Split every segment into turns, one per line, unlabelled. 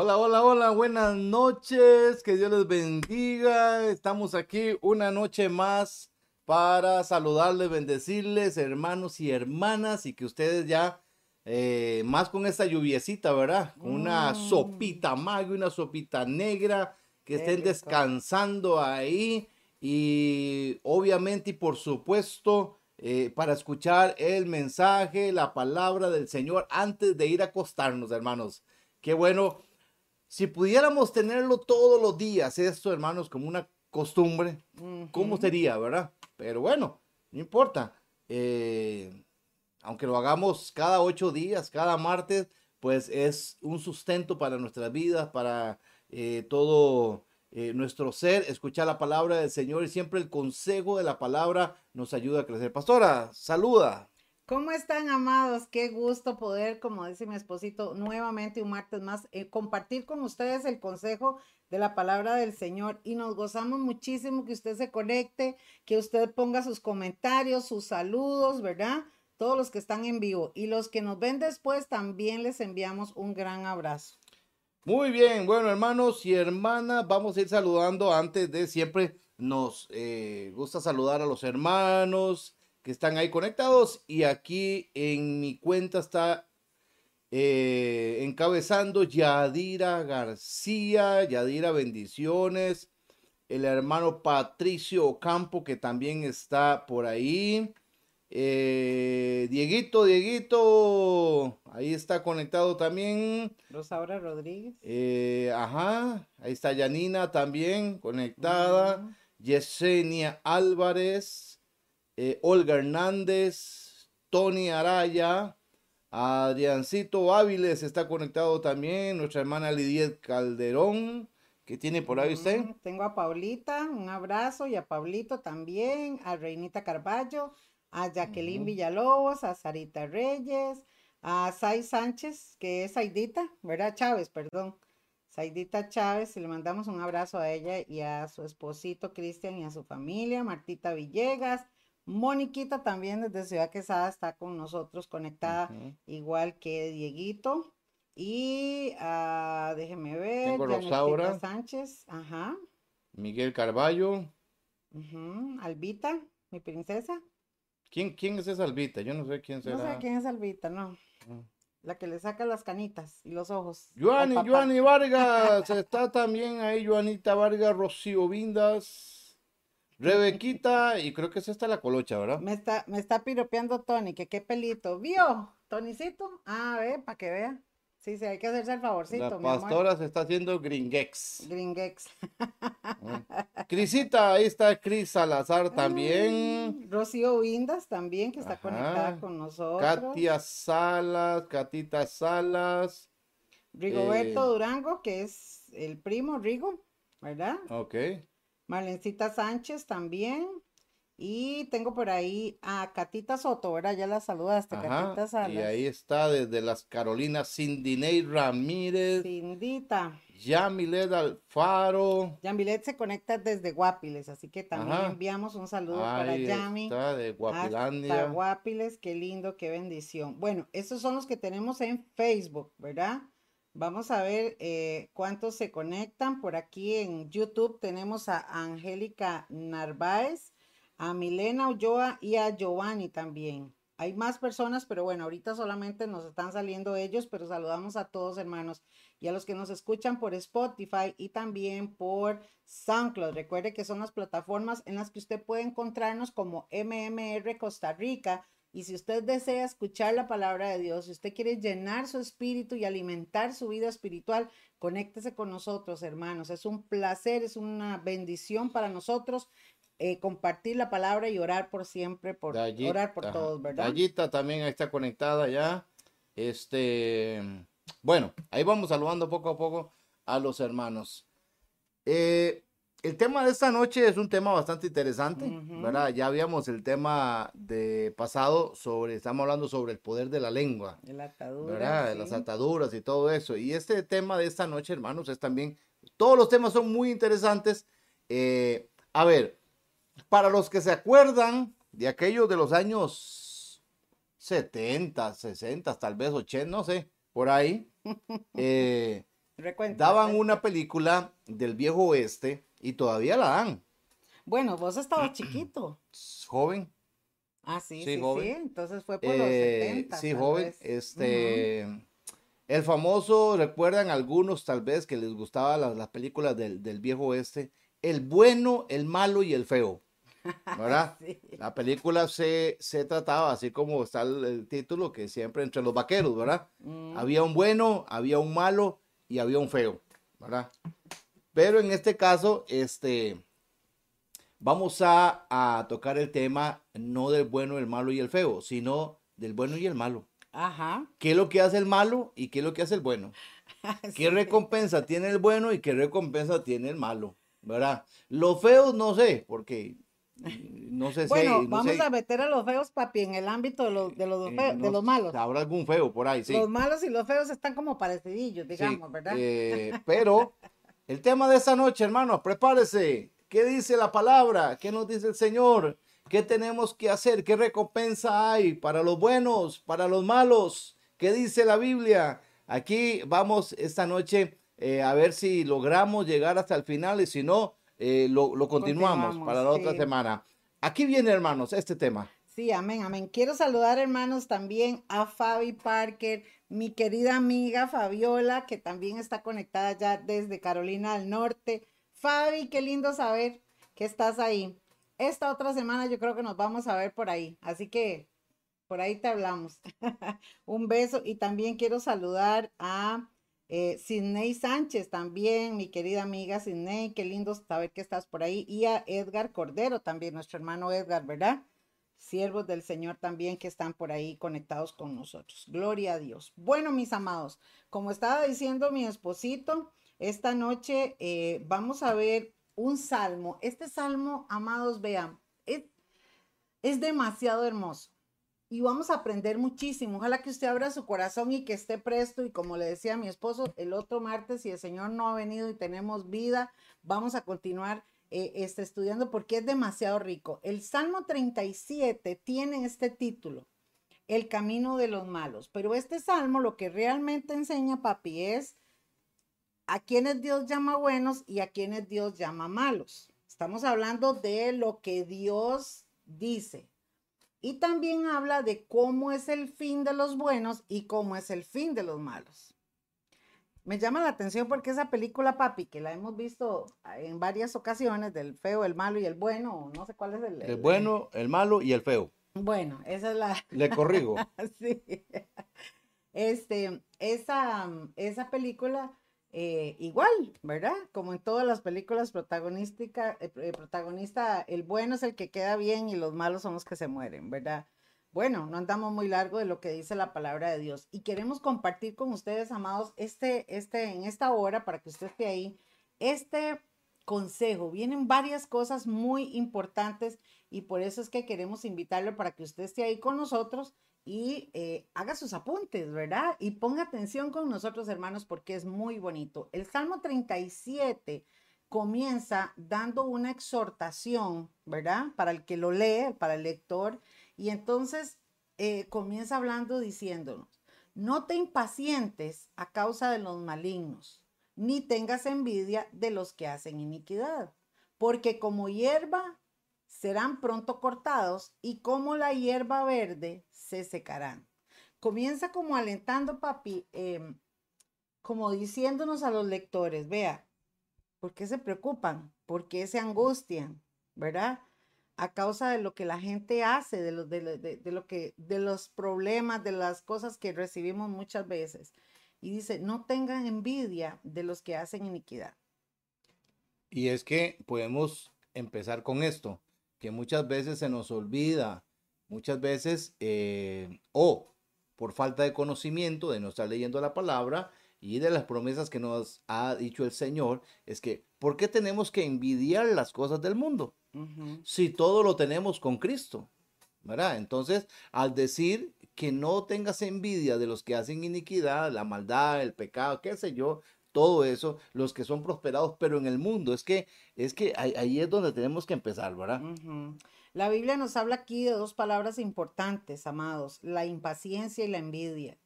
Hola, hola, hola, buenas noches, que Dios les bendiga. Estamos aquí una noche más para saludarles, bendecirles, hermanos y hermanas, y que ustedes ya, eh, más con esta lluviecita, ¿verdad? Con una
Mm.
sopita magra, una sopita negra, que
Qué
estén
rico.
descansando ahí y obviamente y por supuesto eh, para escuchar el mensaje, la palabra del Señor antes de ir a acostarnos, hermanos. Qué bueno. Si pudiéramos tenerlo todos los días, esto, hermanos, como una costumbre, ¿cómo sería, verdad? Pero bueno, no importa. Eh, aunque lo hagamos cada ocho días, cada martes, pues es un sustento para nuestras vidas, para eh, todo eh, nuestro ser, escuchar la palabra del Señor y siempre el consejo de la palabra nos ayuda a crecer. Pastora, saluda.
¿Cómo están, amados? Qué gusto poder, como dice mi esposito, nuevamente un martes más, eh, compartir con ustedes el consejo de la palabra del Señor. Y nos gozamos muchísimo que usted se conecte, que usted ponga sus comentarios, sus saludos, ¿verdad? Todos los que están en vivo. Y los que nos ven después, también les enviamos un gran abrazo.
Muy bien, bueno hermanos y hermanas, vamos a ir saludando antes de siempre. Nos eh, gusta saludar a los hermanos que están ahí conectados y aquí en mi cuenta está eh, encabezando Yadira García, Yadira bendiciones, el hermano Patricio Ocampo que también está por ahí. Eh, Dieguito, Dieguito, ahí está conectado también.
Rosaura Rodríguez.
Eh, ajá, ahí está Yanina también conectada. Yesenia Álvarez, eh, Olga Hernández, Tony Araya, Adriancito Áviles está conectado también. Nuestra hermana Lidiet Calderón, que tiene por ahí usted.
Ujú, Tengo a Paulita, un abrazo, y a Pablito también, a Reinita Carballo, a Jacqueline. Villalobos, a Sarita Reyes, a Sai Sánchez, que es Saidita, ¿verdad? Chávez, perdón. Saidita Chávez, y le mandamos un abrazo a ella y a su esposito Cristian y a su familia, Martita Villegas, Moniquita también desde Ciudad Quesada está con nosotros conectada, igual que Dieguito. Y ah, déjeme ver,
Tengo Rosaura.
Sánchez, ajá,
Miguel Carballo.
Albita, mi princesa.
¿Quién, quién es esa albita? Yo no sé quién
No
será.
sé quién es Albita, no.
Mm.
La que le saca las canitas y los ojos.
Joanny. Joanny Vargas, está también ahí Joanita Vargas, Rocío Vindas, Rebequita, y creo que es esta la colocha, ¿verdad?
Me está, me está piropeando Tony, que qué pelito. ¿Vio? Tonicito. Ah, ve, para que vea. Sí, sí, hay que hacerse el favorcito,
La
mi amor.
pastora se está haciendo gringex.
Gringex.
Mm. Crisita, ahí está Cris Salazar también.
Rocío Vindas también, que está
Ajá.
conectada con nosotros.
Katia Salas, Catita Salas.
Rigoberto
eh,
Durango, que es el primo Rigo, ¿verdad?
Ok.
Marlencita Sánchez también. Y tengo por ahí a Catita Soto, ¿verdad? Ya la saludaste, Catita
Ajá.
Salas.
Y ahí está desde las Carolinas Cindiney Ramírez,
Cindita.
Yamilet Alfaro.
Yamilet se conecta desde Guapiles, así que también
Ajá.
enviamos un saludo para
Ahí
Yami.
está, de
Hasta
Guapilandia.
Guapiles, qué lindo, qué bendición. Bueno, estos son los que tenemos en Facebook, ¿verdad? Vamos a ver eh, cuántos se conectan. Por aquí en YouTube tenemos a Angélica Narváez, a Milena Ulloa y a Giovanni también. Hay más personas, pero bueno, ahorita solamente nos están saliendo ellos, pero saludamos a todos hermanos y a los que nos escuchan por Spotify y también por SoundCloud. Recuerde que son las plataformas en las que usted puede encontrarnos como MMR Costa Rica. Y si usted desea escuchar la palabra de Dios, si usted quiere llenar su espíritu y alimentar su vida espiritual, conéctese con nosotros, hermanos. Es un placer, es una bendición para nosotros eh, compartir la palabra y orar por siempre, por orar por todos, ¿verdad?
Dallita también está conectada ya. Este, bueno, ahí vamos saludando poco a poco a los hermanos. Eh, el tema de esta noche es un tema bastante interesante. ¿verdad? Ya habíamos el tema de pasado sobre, estamos hablando sobre el poder de la lengua,
De la atadura,
¿verdad? Las ataduras y todo eso. Y este tema de esta noche, hermanos, es también, todos los temas son muy interesantes. Eh, a ver, para los que se acuerdan de aquellos de los años 70, 60, tal vez 80, no sé, por ahí, eh, daban una película del viejo oeste y todavía la dan.
Bueno, vos estabas chiquito.
Joven.
Ah, sí, sí, sí, Entonces fue por los 70.
Eh, sí, joven. Este, el famoso, recuerdan algunos tal vez que les gustaban las, películas del, viejo oeste, el bueno, el malo y el feo. ¿Verdad? La película se, se, trataba, así como está el, título, que siempre entre los vaqueros, ¿verdad? Mm. Había un bueno, había un malo y había un feo, ¿verdad? Pero en este caso, este, vamos a, tocar el tema no del bueno, el malo y el feo, sino del bueno y el malo. Ajá. ¿Qué es lo que hace el malo y qué es lo que hace el bueno? ¿Qué recompensa tiene el bueno y qué recompensa tiene el malo? ¿Verdad? Los feos no sé, porque no sé
si. Bueno, vamos a meter a los feos, papi, en el ámbito de los, de los, eh, de los malos.
Habrá algún feo por ahí, sí.
Los malos y los feos están como parecidillos, digamos, ¿verdad?
Eh, pero el tema de esta noche, hermanos, prepárese. ¿Qué dice la palabra? ¿Qué nos dice el Señor? ¿Qué tenemos que hacer? ¿Qué recompensa hay para los buenos, para los malos? ¿Qué dice la Biblia? Aquí vamos esta noche eh, a ver si logramos llegar hasta el final y si no, eh, lo, continuamos, para la otra semana. Aquí viene, hermanos, este tema.
Sí, amén, amén. Quiero saludar, hermanos, también a Fabi Parker, mi querida amiga Fabiola, que también está conectada ya desde Carolina del Norte. Fabi, qué lindo saber que estás ahí. Esta otra semana yo creo que nos vamos a ver por ahí, así que por ahí te hablamos. Un beso y también quiero saludar a eh, Sidney Sánchez también, mi querida amiga Sidney, qué lindo saber que estás por ahí. Y a Edgar Cordero también, nuestro hermano Edgar, ¿verdad? Siervos del Señor también que están por ahí conectados con nosotros. Gloria a Dios. Bueno, mis amados, como estaba diciendo mi esposito, esta noche eh, vamos a ver un salmo. Este salmo, amados, vean, es, es demasiado hermoso y vamos a aprender muchísimo. Ojalá que usted abra su corazón y que esté presto. Y como le decía mi esposo, el otro martes, si el Señor no ha venido y tenemos vida, vamos a continuar eh, este, estudiando porque es demasiado rico. El Salmo 37 tiene este título, El camino de los malos. Pero este salmo lo que realmente enseña, papi, es a quienes Dios llama buenos y a quienes Dios llama malos. Estamos hablando de lo que Dios dice. Y también habla de cómo es el fin de los buenos y cómo es el fin de los malos. Me llama la atención porque esa película, papi, que la hemos visto en varias ocasiones, del feo, el malo y el bueno, no sé cuál es el...
El, bueno, el malo y el feo.
Bueno, esa es la...
Le corrigo.
sí. Este, esa, esa película eh, igual, ¿verdad? Como en todas las películas protagonística, eh, eh, protagonista, el bueno es el que queda bien y los malos son los que se mueren, ¿verdad? Bueno, no andamos muy largo de lo que dice la palabra de Dios y queremos compartir con ustedes, amados, este, este, en esta hora, para que usted esté ahí, este consejo. Vienen varias cosas muy importantes y por eso es que queremos invitarlo para que usted esté ahí con nosotros y eh, haga sus apuntes, ¿verdad? Y ponga atención con nosotros, hermanos, porque es muy bonito. El Salmo 37 comienza dando una exhortación, ¿verdad? Para el que lo lee, para el lector, y entonces eh, comienza hablando diciéndonos, no te impacientes a causa de los malignos, ni tengas envidia de los que hacen iniquidad, porque como hierba serán pronto cortados y como la hierba verde se secarán. Comienza como alentando, papi, em, como diciéndonos a los lectores, vea, ¿por qué se preocupan? ¿Por qué se angustian? ¿Verdad? A causa de lo que la gente hace, de, lo, de, lo que, de los problemas, de las cosas que recibimos muchas veces. Y dice, no tengan envidia de los que hacen iniquidad.
Y es que podemos empezar con esto, que muchas veces se nos olvida muchas veces eh, o por falta de conocimiento de no estar leyendo la palabra y de las promesas que nos ha dicho el Señor, es que, ¿por qué tenemos que envidiar las cosas del mundo? Si todo lo tenemos con Cristo, ¿verdad? Entonces, al decir que no tengas envidia de los que hacen iniquidad, la maldad, el pecado, qué sé yo, todo eso, los que son prosperados, pero en el mundo, es que, es que ahí, es donde tenemos que empezar, ¿verdad?
La Biblia nos habla aquí de dos palabras importantes, amados, la impaciencia y la envidia.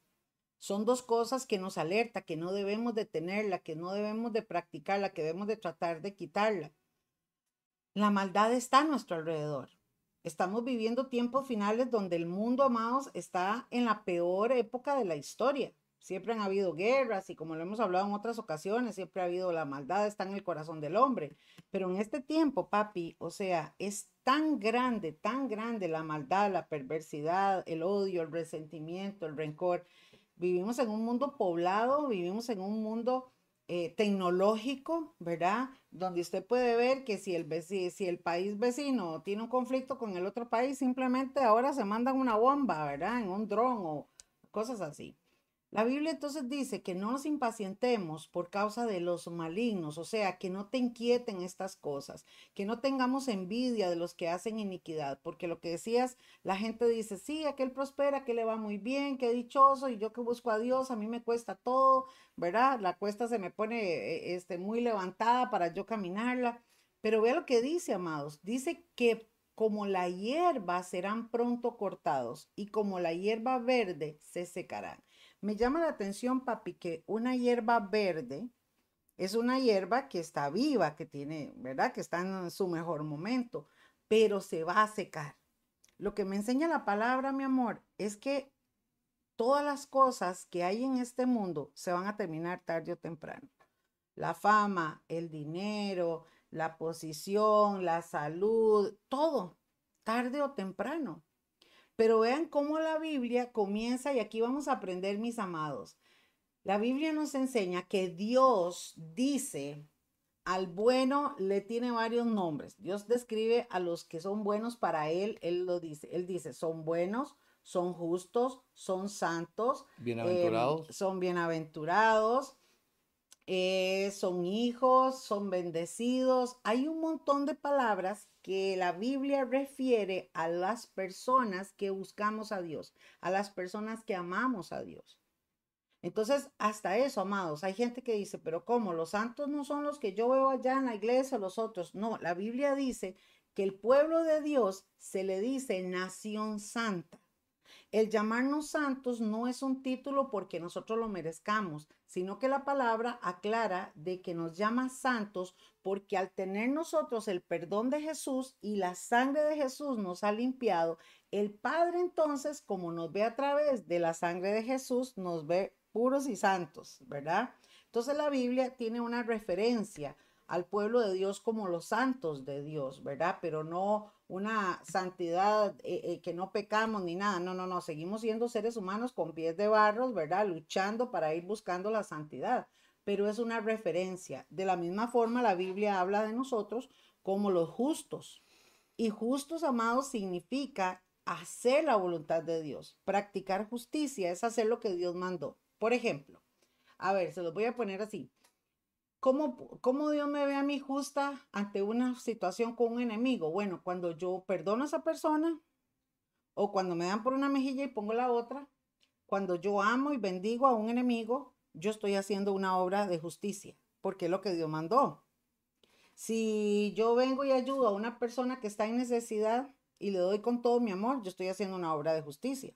Son dos cosas que nos alerta, que no debemos de tenerla, que no debemos de practicarla, que debemos de tratar de quitarla. La maldad está a nuestro alrededor. Estamos viviendo tiempos finales donde el mundo, amados, está en la peor época de la historia. Siempre han habido guerras y como lo hemos hablado en otras ocasiones, siempre ha habido la maldad, está en el corazón del hombre. Pero en este tiempo, papi, o sea, es tan grande, tan grande la maldad, la perversidad, el odio, el resentimiento, el rencor. Vivimos en un mundo poblado, vivimos en un mundo eh, tecnológico, ¿verdad? Donde usted puede ver que si el, si el país vecino tiene un conflicto con el otro país, simplemente ahora se mandan una bomba, ¿verdad? En un dron o cosas así. La Biblia entonces dice que no nos impacientemos por causa de los malignos, o sea, que no te inquieten estas cosas, que no tengamos envidia de los que hacen iniquidad, porque lo que decías, la gente dice, sí, aquel prospera, que le va muy bien, qué dichoso, y yo que busco a Dios, a mí me cuesta todo, ¿verdad? La cuesta se me pone eh, este, muy levantada para yo caminarla, pero vea lo que dice, amados, dice que como la hierba serán pronto cortados y como la hierba verde se secarán. Me llama la atención, papi, que una hierba verde es una hierba que está viva, que tiene, ¿verdad? Que está en su mejor momento, pero se va a secar. Lo que me enseña la palabra, mi amor, es que todas las cosas que hay en este mundo se van a terminar tarde o temprano. La fama, el dinero, la posición, la salud, todo, tarde o temprano. Pero vean cómo la Biblia comienza, y aquí vamos a aprender, mis amados. La Biblia nos enseña que Dios dice al bueno le tiene varios nombres. Dios describe a los que son buenos para Él, Él lo dice. Él dice, son buenos, son justos, son santos,
bienaventurados.
Em, son bienaventurados, eh, son hijos, son bendecidos. Hay un montón de palabras que la Biblia refiere a las personas que buscamos a Dios, a las personas que amamos a Dios. Entonces, hasta eso, amados, hay gente que dice, pero ¿cómo? Los santos no son los que yo veo allá en la iglesia, los otros. No, la Biblia dice que el pueblo de Dios se le dice nación santa. El llamarnos santos no es un título porque nosotros lo merezcamos, sino que la palabra aclara de que nos llama santos porque al tener nosotros el perdón de Jesús y la sangre de Jesús nos ha limpiado, el Padre entonces, como nos ve a través de la sangre de Jesús, nos ve puros y santos, ¿verdad? Entonces la Biblia tiene una referencia al pueblo de Dios como los santos de Dios, ¿verdad? Pero no una santidad eh, eh, que no pecamos ni nada. No, no, no. Seguimos siendo seres humanos con pies de barros, ¿verdad? Luchando para ir buscando la santidad. Pero es una referencia. De la misma forma, la Biblia habla de nosotros como los justos. Y justos, amados, significa hacer la voluntad de Dios. Practicar justicia es hacer lo que Dios mandó. Por ejemplo, a ver, se los voy a poner así. ¿Cómo, Dios me ve a mí justa ante una situación con un enemigo? Bueno, cuando yo perdono a esa persona o cuando me dan por una mejilla y pongo la otra, cuando yo amo y bendigo a un enemigo, yo estoy haciendo una obra de justicia, porque es lo que Dios mandó. Si yo vengo y ayudo a una persona que está en necesidad y le doy con todo mi amor, yo estoy haciendo una obra de justicia.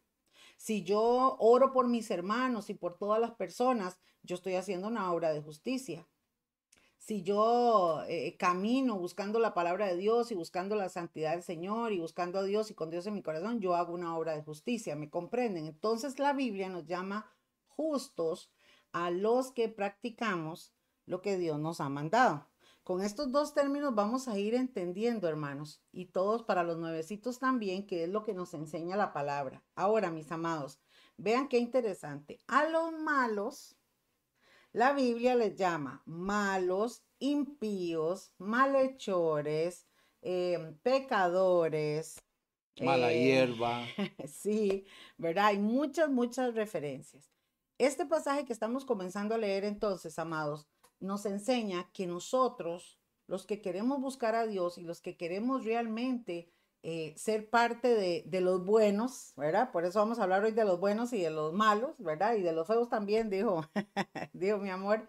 Si yo oro por mis hermanos y por todas las personas, yo estoy haciendo una obra de justicia si yo eh, camino buscando la palabra de Dios y buscando la santidad del Señor y buscando a Dios y con Dios en mi corazón, yo hago una obra de justicia, ¿me comprenden? Entonces la Biblia nos llama justos a los que practicamos lo que Dios nos ha mandado. Con estos dos términos vamos a ir entendiendo, hermanos, y todos para los nuevecitos también, que es lo que nos enseña la palabra. Ahora, mis amados, vean qué interesante. A los malos, la Biblia les llama malos, impíos, malhechores, em, pecadores.
Mala eh, hierba.
sí, ¿verdad? Hay muchas, muchas referencias. Este pasaje que estamos comenzando a leer entonces, amados, nos enseña que nosotros, los que queremos buscar a Dios y los que queremos realmente eh, ser parte de, de, los buenos, ¿verdad? Por eso vamos a hablar hoy de los buenos y de los malos, ¿verdad? Y de los feos también, dijo, dijo mi amor.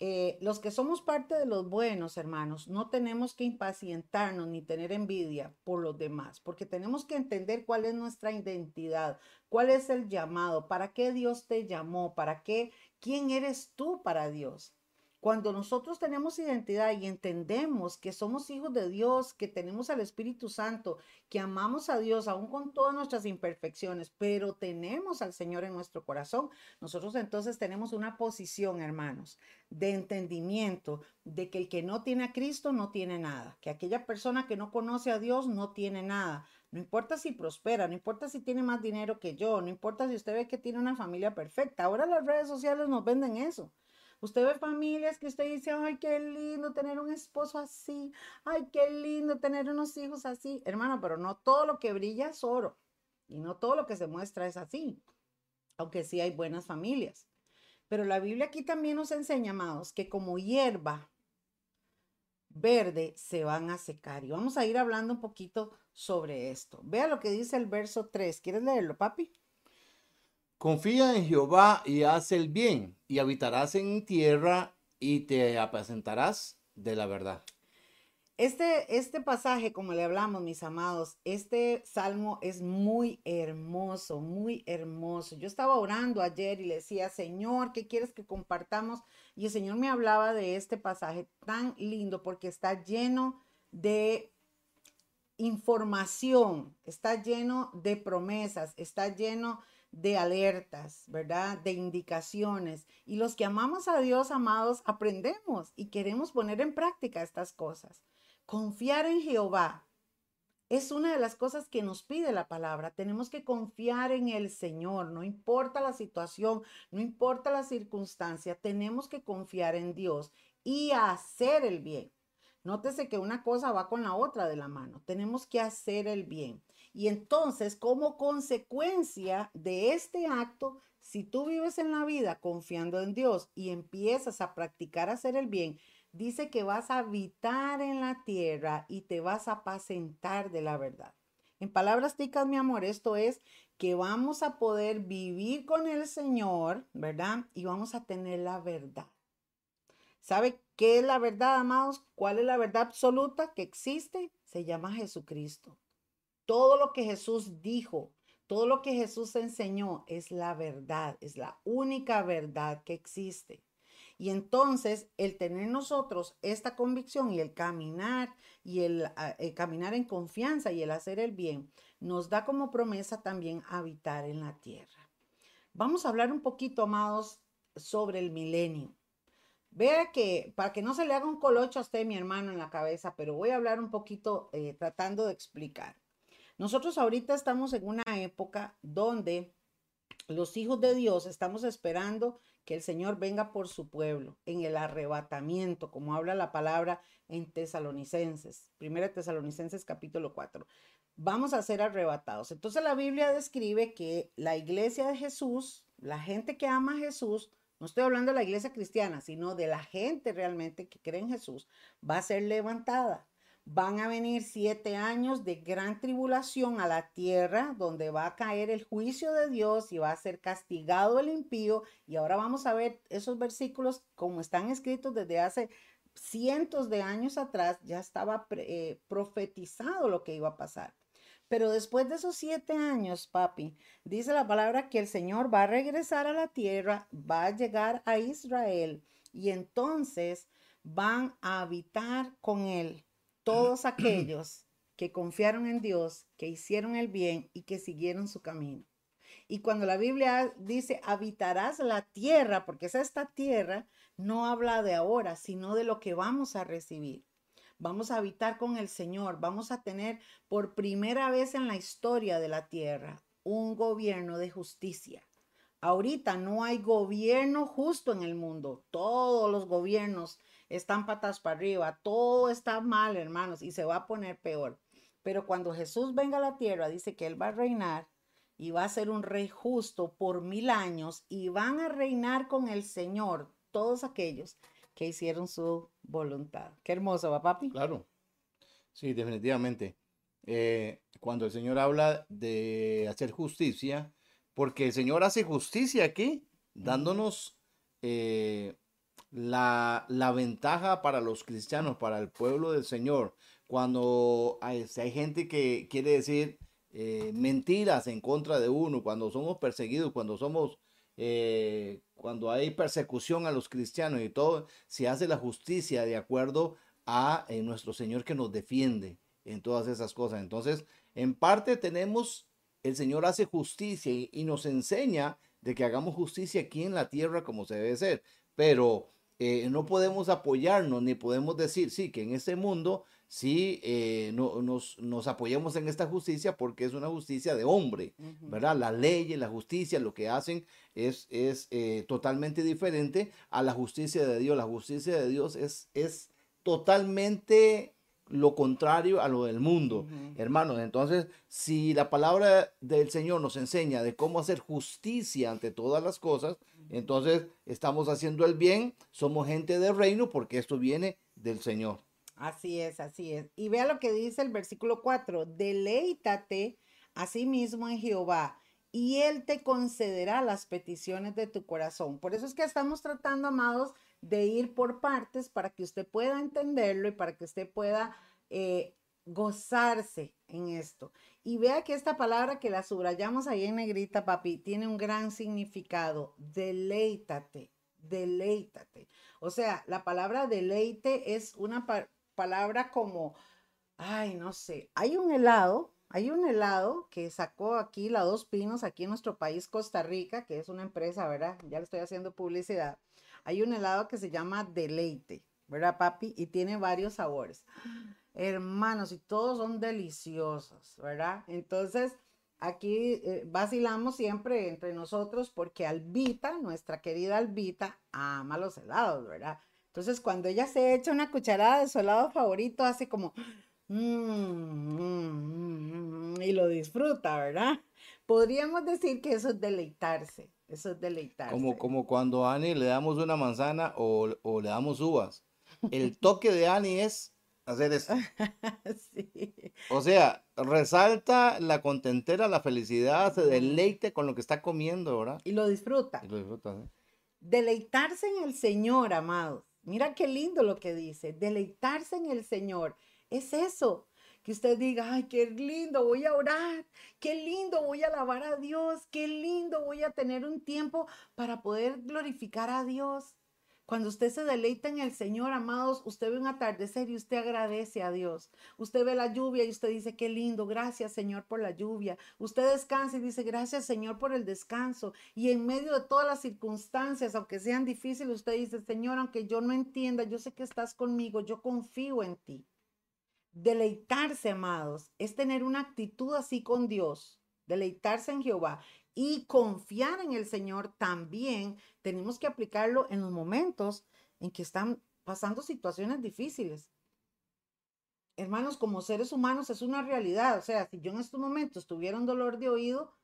eh, los que somos parte de los buenos, hermanos, no tenemos que impacientarnos ni tener envidia por los demás, porque tenemos que entender cuál es nuestra identidad, cuál es el llamado, para qué Dios te llamó, para qué, quién eres tú para Dios. Cuando nosotros tenemos identidad y entendemos que somos hijos de Dios, que tenemos al Espíritu Santo, que amamos a Dios aún con todas nuestras imperfecciones, pero tenemos al Señor en nuestro corazón, nosotros entonces tenemos una posición, hermanos, de entendimiento de que el que no tiene a Cristo no tiene nada, que aquella persona que no conoce a Dios no tiene nada. No importa si prospera, no importa si tiene más dinero que yo, no importa si usted ve que tiene una familia perfecta. Ahora las redes sociales nos venden eso. Usted ve familias que usted dice, ay, qué lindo tener un esposo así, ay, qué lindo tener unos hijos así. Hermano, pero no todo lo que brilla es oro y no todo lo que se muestra es así, aunque sí hay buenas familias. Pero la Biblia aquí también nos enseña, amados, que como hierba verde se van a secar. Y vamos a ir hablando un poquito sobre esto. Vea lo que dice el verso 3. ¿Quieres leerlo, papi?
Confía en Jehová y haz el bien, y habitarás en tierra y te apacentarás de la verdad.
Este, este pasaje, como le hablamos, mis amados, este salmo es muy hermoso, muy hermoso. Yo estaba orando ayer y le decía, Señor, ¿qué quieres que compartamos? Y el Señor me hablaba de este pasaje tan lindo porque está lleno de información, está lleno de promesas, está lleno de alertas, ¿verdad? De indicaciones. Y los que amamos a Dios, amados, aprendemos y queremos poner en práctica estas cosas. Confiar en Jehová es una de las cosas que nos pide la palabra. Tenemos que confiar en el Señor, no importa la situación, no importa la circunstancia, tenemos que confiar en Dios y hacer el bien. Nótese que una cosa va con la otra de la mano. Tenemos que hacer el bien. Y entonces, como consecuencia de este acto, si tú vives en la vida confiando en Dios y empiezas a practicar hacer el bien, dice que vas a habitar en la tierra y te vas a apacentar de la verdad. En palabras ticas, mi amor, esto es que vamos a poder vivir con el Señor, ¿verdad? Y vamos a tener la verdad. ¿Sabe qué es la verdad, amados? ¿Cuál es la verdad absoluta que existe? Se llama Jesucristo. Todo lo que Jesús dijo, todo lo que Jesús enseñó es la verdad, es la única verdad que existe. Y entonces el tener nosotros esta convicción y el caminar y el, ah, caminar en confianza y el hacer el bien nos da como promesa también habitar en la tierra. Vamos a hablar un poquito, amados, sobre el milenio. Vea que, para que no se le haga un colocho a usted, mi hermano, en la cabeza, pero voy a hablar un poquito eh, tratando de explicar. Nosotros ahorita estamos en una época donde los hijos de Dios estamos esperando que el Señor venga por su pueblo en el arrebatamiento, como habla la palabra en Tesalonicenses, 1 Tesalonicenses capítulo 4. Vamos a ser arrebatados. Entonces la Biblia describe que la iglesia de Jesús, la gente que ama a Jesús, no estoy hablando de la iglesia cristiana, sino de la gente realmente que cree en Jesús, va a ser levantada van a venir siete años de gran tribulación a la tierra, donde va a caer el juicio de Dios y va a ser castigado el impío. Y ahora vamos a ver esos versículos como están escritos desde hace cientos de años atrás, ya estaba eh, profetizado lo que iba a pasar. Pero después de esos siete años, papi, dice la palabra que el Señor va a regresar a la tierra, va a llegar a Israel y entonces van a habitar con él todos aquellos que confiaron en Dios, que hicieron el bien y que siguieron su camino. Y cuando la Biblia dice, habitarás la tierra, porque es esta tierra, no habla de ahora, sino de lo que vamos a recibir. Vamos a habitar con el Señor, vamos a tener por primera vez en la historia de la tierra un gobierno de justicia. Ahorita no hay gobierno justo en el mundo. Todos los gobiernos están patas para arriba, todo está mal, hermanos, y se va a poner peor. Pero cuando Jesús venga a la tierra, dice que Él va a reinar y va a ser un rey justo por mil años y van a reinar con el Señor todos aquellos que hicieron su voluntad. Qué hermoso, ¿va, papi?
Claro. Sí, definitivamente. Eh, cuando el Señor habla de hacer justicia, porque el Señor hace justicia aquí, dándonos eh, la, la ventaja para los cristianos, para el pueblo del Señor, cuando hay, hay gente que quiere decir eh, mentiras en contra de uno, cuando somos perseguidos, cuando somos, eh, cuando hay persecución a los cristianos y todo, se hace la justicia de acuerdo a eh, nuestro Señor que nos defiende en todas esas cosas. Entonces, en parte tenemos, el Señor hace justicia y, y nos enseña de que hagamos justicia aquí en la tierra como se debe ser, pero eh, no podemos apoyarnos ni podemos decir, sí, que en este mundo sí eh, no, nos, nos, apoyamos en esta justicia porque es una justicia de hombre, uh -huh. ¿verdad? La ley y la justicia lo que hacen es, es eh, totalmente diferente a la justicia de Dios. La justicia de Dios es, es totalmente lo contrario a lo del mundo, uh -huh. hermanos. Entonces, si la palabra del Señor nos enseña de cómo hacer justicia ante todas las cosas, entonces estamos haciendo el bien, somos gente de reino porque esto viene del Señor.
Así es, así es. Y vea lo que dice el versículo 4, deleítate a sí mismo en Jehová y Él te concederá las peticiones de tu corazón. Por eso es que estamos tratando, amados, de ir por partes para que usted pueda entenderlo y para que usted pueda eh, gozarse en esto. Y vea que esta palabra que la subrayamos ahí en negrita, papi, tiene un gran significado. Deleítate, deleítate. O sea, la palabra deleite es una pa palabra como, ay, no sé, hay un helado, hay un helado que sacó aquí la Dos Pinos, aquí en nuestro país, Costa Rica, que es una empresa, ¿verdad? Ya le estoy haciendo publicidad. Hay un helado que se llama Deleite, ¿verdad, papi? Y tiene varios sabores. Hermanos, y todos son deliciosos, ¿verdad? Entonces, aquí eh, vacilamos siempre entre nosotros porque Albita, nuestra querida Albita, ama los helados, ¿verdad? Entonces, cuando ella se echa una cucharada de su helado favorito, hace como, mmm, mmm, mmm, y lo disfruta, ¿verdad? Podríamos decir que eso es deleitarse, eso es deleitarse.
Como, como cuando a Ani le damos una manzana o, o le damos uvas. El toque de Ani es hacer eso. sí. O sea, resalta la contentera, la felicidad, se deleite con lo que está comiendo, ¿verdad?
Y lo disfruta.
Y lo disfruta, ¿sí?
Deleitarse en el Señor, amados. Mira qué lindo lo que dice. Deleitarse en el Señor. Es eso. Que usted diga, ay, qué lindo, voy a orar, qué lindo, voy a alabar a Dios, qué lindo, voy a tener un tiempo para poder glorificar a Dios. Cuando usted se deleita en el Señor, amados, usted ve un atardecer y usted agradece a Dios. Usted ve la lluvia y usted dice, qué lindo, gracias Señor por la lluvia. Usted descansa y dice, gracias Señor por el descanso. Y en medio de todas las circunstancias, aunque sean difíciles, usted dice, Señor, aunque yo no entienda, yo sé que estás conmigo, yo confío en ti. Deleitarse, amados, es tener una actitud así con Dios, deleitarse en Jehová y confiar en el Señor también. Tenemos que aplicarlo en los momentos en que están pasando situaciones difíciles. Hermanos, como seres humanos es una realidad. O sea, si yo en estos momentos tuviera un dolor de oído,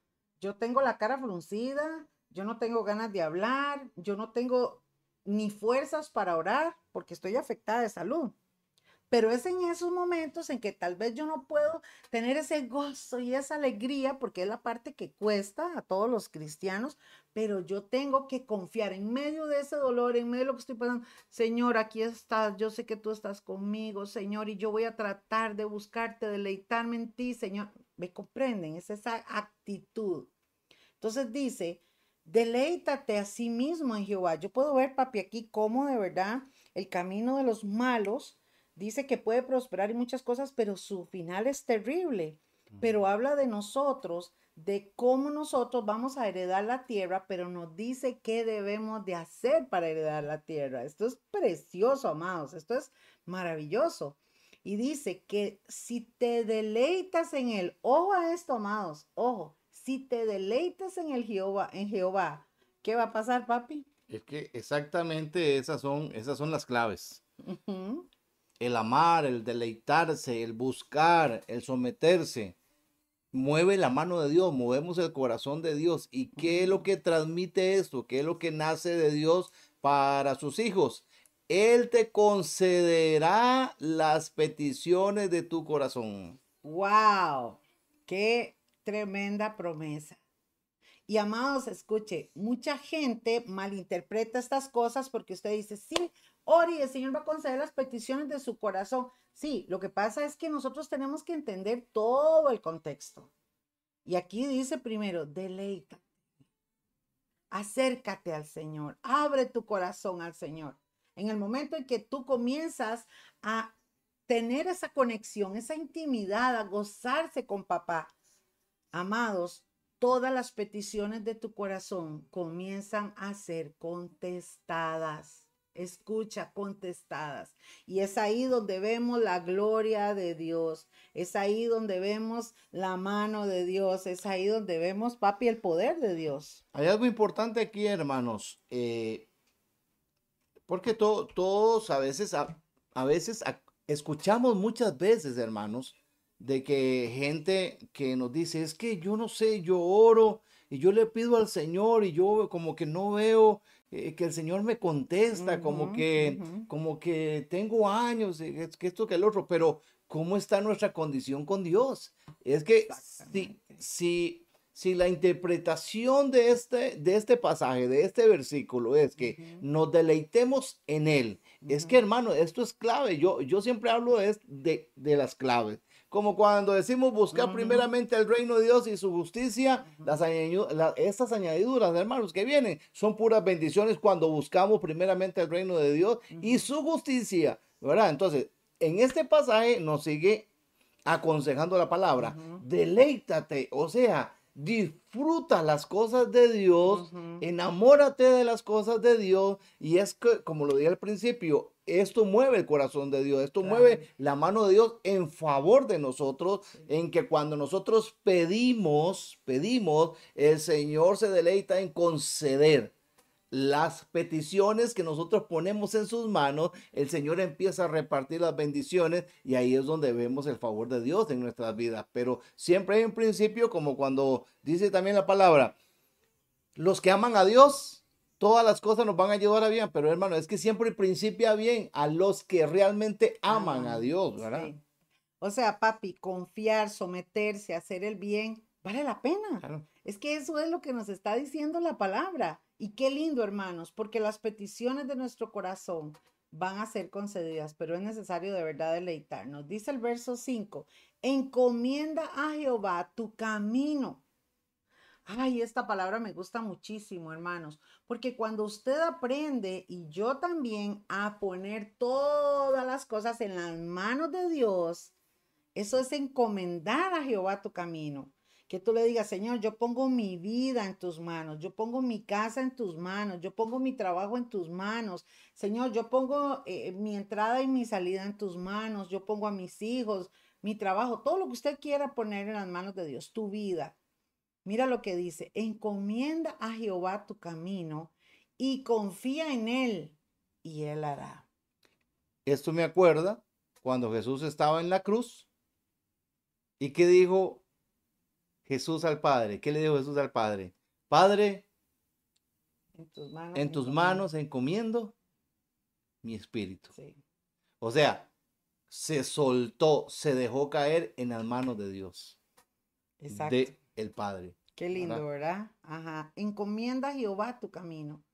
yo tengo la cara fruncida, yo no tengo ganas de hablar, yo no tengo ni fuerzas para orar porque estoy afectada de salud. Pero es en esos momentos en que tal vez yo no puedo tener ese gozo y esa alegría, porque es la parte que cuesta a todos los cristianos, pero yo tengo que confiar en medio de ese dolor, en medio de lo que estoy pasando. Señor, aquí estás, yo sé que tú estás conmigo, Señor, y yo voy a tratar de buscarte, deleitarme en ti, Señor. ¿Me comprenden? Es esa actitud. Entonces dice, deleítate a sí mismo en Jehová. Yo puedo ver, papi, aquí cómo de verdad el camino de los malos dice que puede prosperar y muchas cosas, pero su final es terrible. Pero habla de nosotros, de cómo nosotros vamos a heredar la tierra, pero nos dice qué debemos de hacer para heredar la tierra. Esto es precioso, amados, esto es maravilloso. Y dice que si te deleitas en él, ojo a esto, amados, ojo, si te deleitas en el Jehová, en Jehová, ¿qué va a pasar, papi?
Es que exactamente esas son, esas son las claves. Uh -huh el amar, el deleitarse, el buscar, el someterse, mueve la mano de Dios, movemos el corazón de Dios. ¿Y qué es lo que transmite esto? ¿Qué es lo que nace de Dios para sus hijos? Él te concederá las peticiones de tu corazón.
¡Wow! ¡Qué tremenda promesa! Y amados, escuche, mucha gente malinterpreta estas cosas porque usted dice, sí, Ori, el Señor va a conceder las peticiones de su corazón. Sí, lo que pasa es que nosotros tenemos que entender todo el contexto. Y aquí dice primero, deleita. Acércate al Señor, abre tu corazón al Señor. En el momento en que tú comienzas a tener esa conexión, esa intimidad, a gozarse con papá, amados, todas las peticiones de tu corazón comienzan a ser contestadas. Escucha, contestadas. Y es ahí donde vemos la gloria de Dios. Es ahí donde vemos la mano de Dios. Es ahí donde vemos, papi, el poder de Dios.
Hay algo importante aquí, hermanos. Eh, porque todos a veces, a, veces escuchamos muchas veces, hermanos, de que gente que nos dice, es que yo no sé, yo oro y yo le pido al Señor y yo como que no veo eh, que el Señor me contesta, como que, como que tengo años, eh, que esto, que el otro, pero ¿cómo está nuestra condición con Dios? Es que si, si, si la interpretación de este, de este pasaje, de este versículo, es que nos deleitemos en Él, es que hermano, esto es clave. Yo, yo siempre hablo de, de, de las claves como cuando decimos buscar primeramente el reino de Dios y su justicia, las estas añadiduras, hermanos, que vienen, son puras bendiciones cuando buscamos primeramente el reino de Dios y su justicia, ¿verdad? Entonces, en este pasaje nos sigue aconsejando la palabra, deleítate, o sea, disfruta las cosas de Dios, enamórate de las cosas de Dios y es que, como lo dije al principio, esto mueve el corazón de Dios, esto mueve la mano de Dios en favor de nosotros, en que cuando nosotros pedimos, pedimos, el Señor se deleita en conceder las peticiones que nosotros ponemos en sus manos, el Señor empieza a repartir las bendiciones y ahí es donde vemos el favor de Dios en nuestras vidas. Pero siempre hay un principio, como cuando dice también la palabra, los que aman a Dios, todas las cosas nos van a llevar a bien, pero hermano, es que siempre principia bien a los que realmente aman a Dios, ¿verdad?
O sea, papi, confiar, someterse, hacer el bien, vale la pena. Es que eso es lo que nos está diciendo la palabra. Y qué lindo, hermanos, porque las peticiones de nuestro corazón van a ser concedidas, pero es necesario de verdad deleitarnos. Dice el verso 5, encomienda a Jehová tu camino Ay, esta palabra me gusta muchísimo, hermanos, porque cuando usted aprende y yo también a poner todas las cosas en las manos de Dios, eso es encomendar a Jehová tu camino. Que tú le digas, Señor, yo pongo mi vida en tus manos, yo pongo mi casa en tus manos, yo pongo mi trabajo en tus manos. Señor, yo pongo eh, mi entrada y mi salida en tus manos, yo pongo a mis hijos, mi trabajo, todo lo que usted quiera poner en las manos de Dios, tu vida. Mira lo que dice, encomienda a Jehová tu camino y confía en Él y Él hará.
Esto me acuerda cuando Jesús estaba en la cruz y qué dijo Jesús al Padre. ¿Qué le dijo Jesús al Padre? Padre, en tus manos, en tus manos encomiendo mi espíritu. O sea, se soltó, se dejó caer en las manos de Dios. Exacto el Padre.
Qué lindo, ¿verdad? Ajá. Encomienda a Jehová tu camino.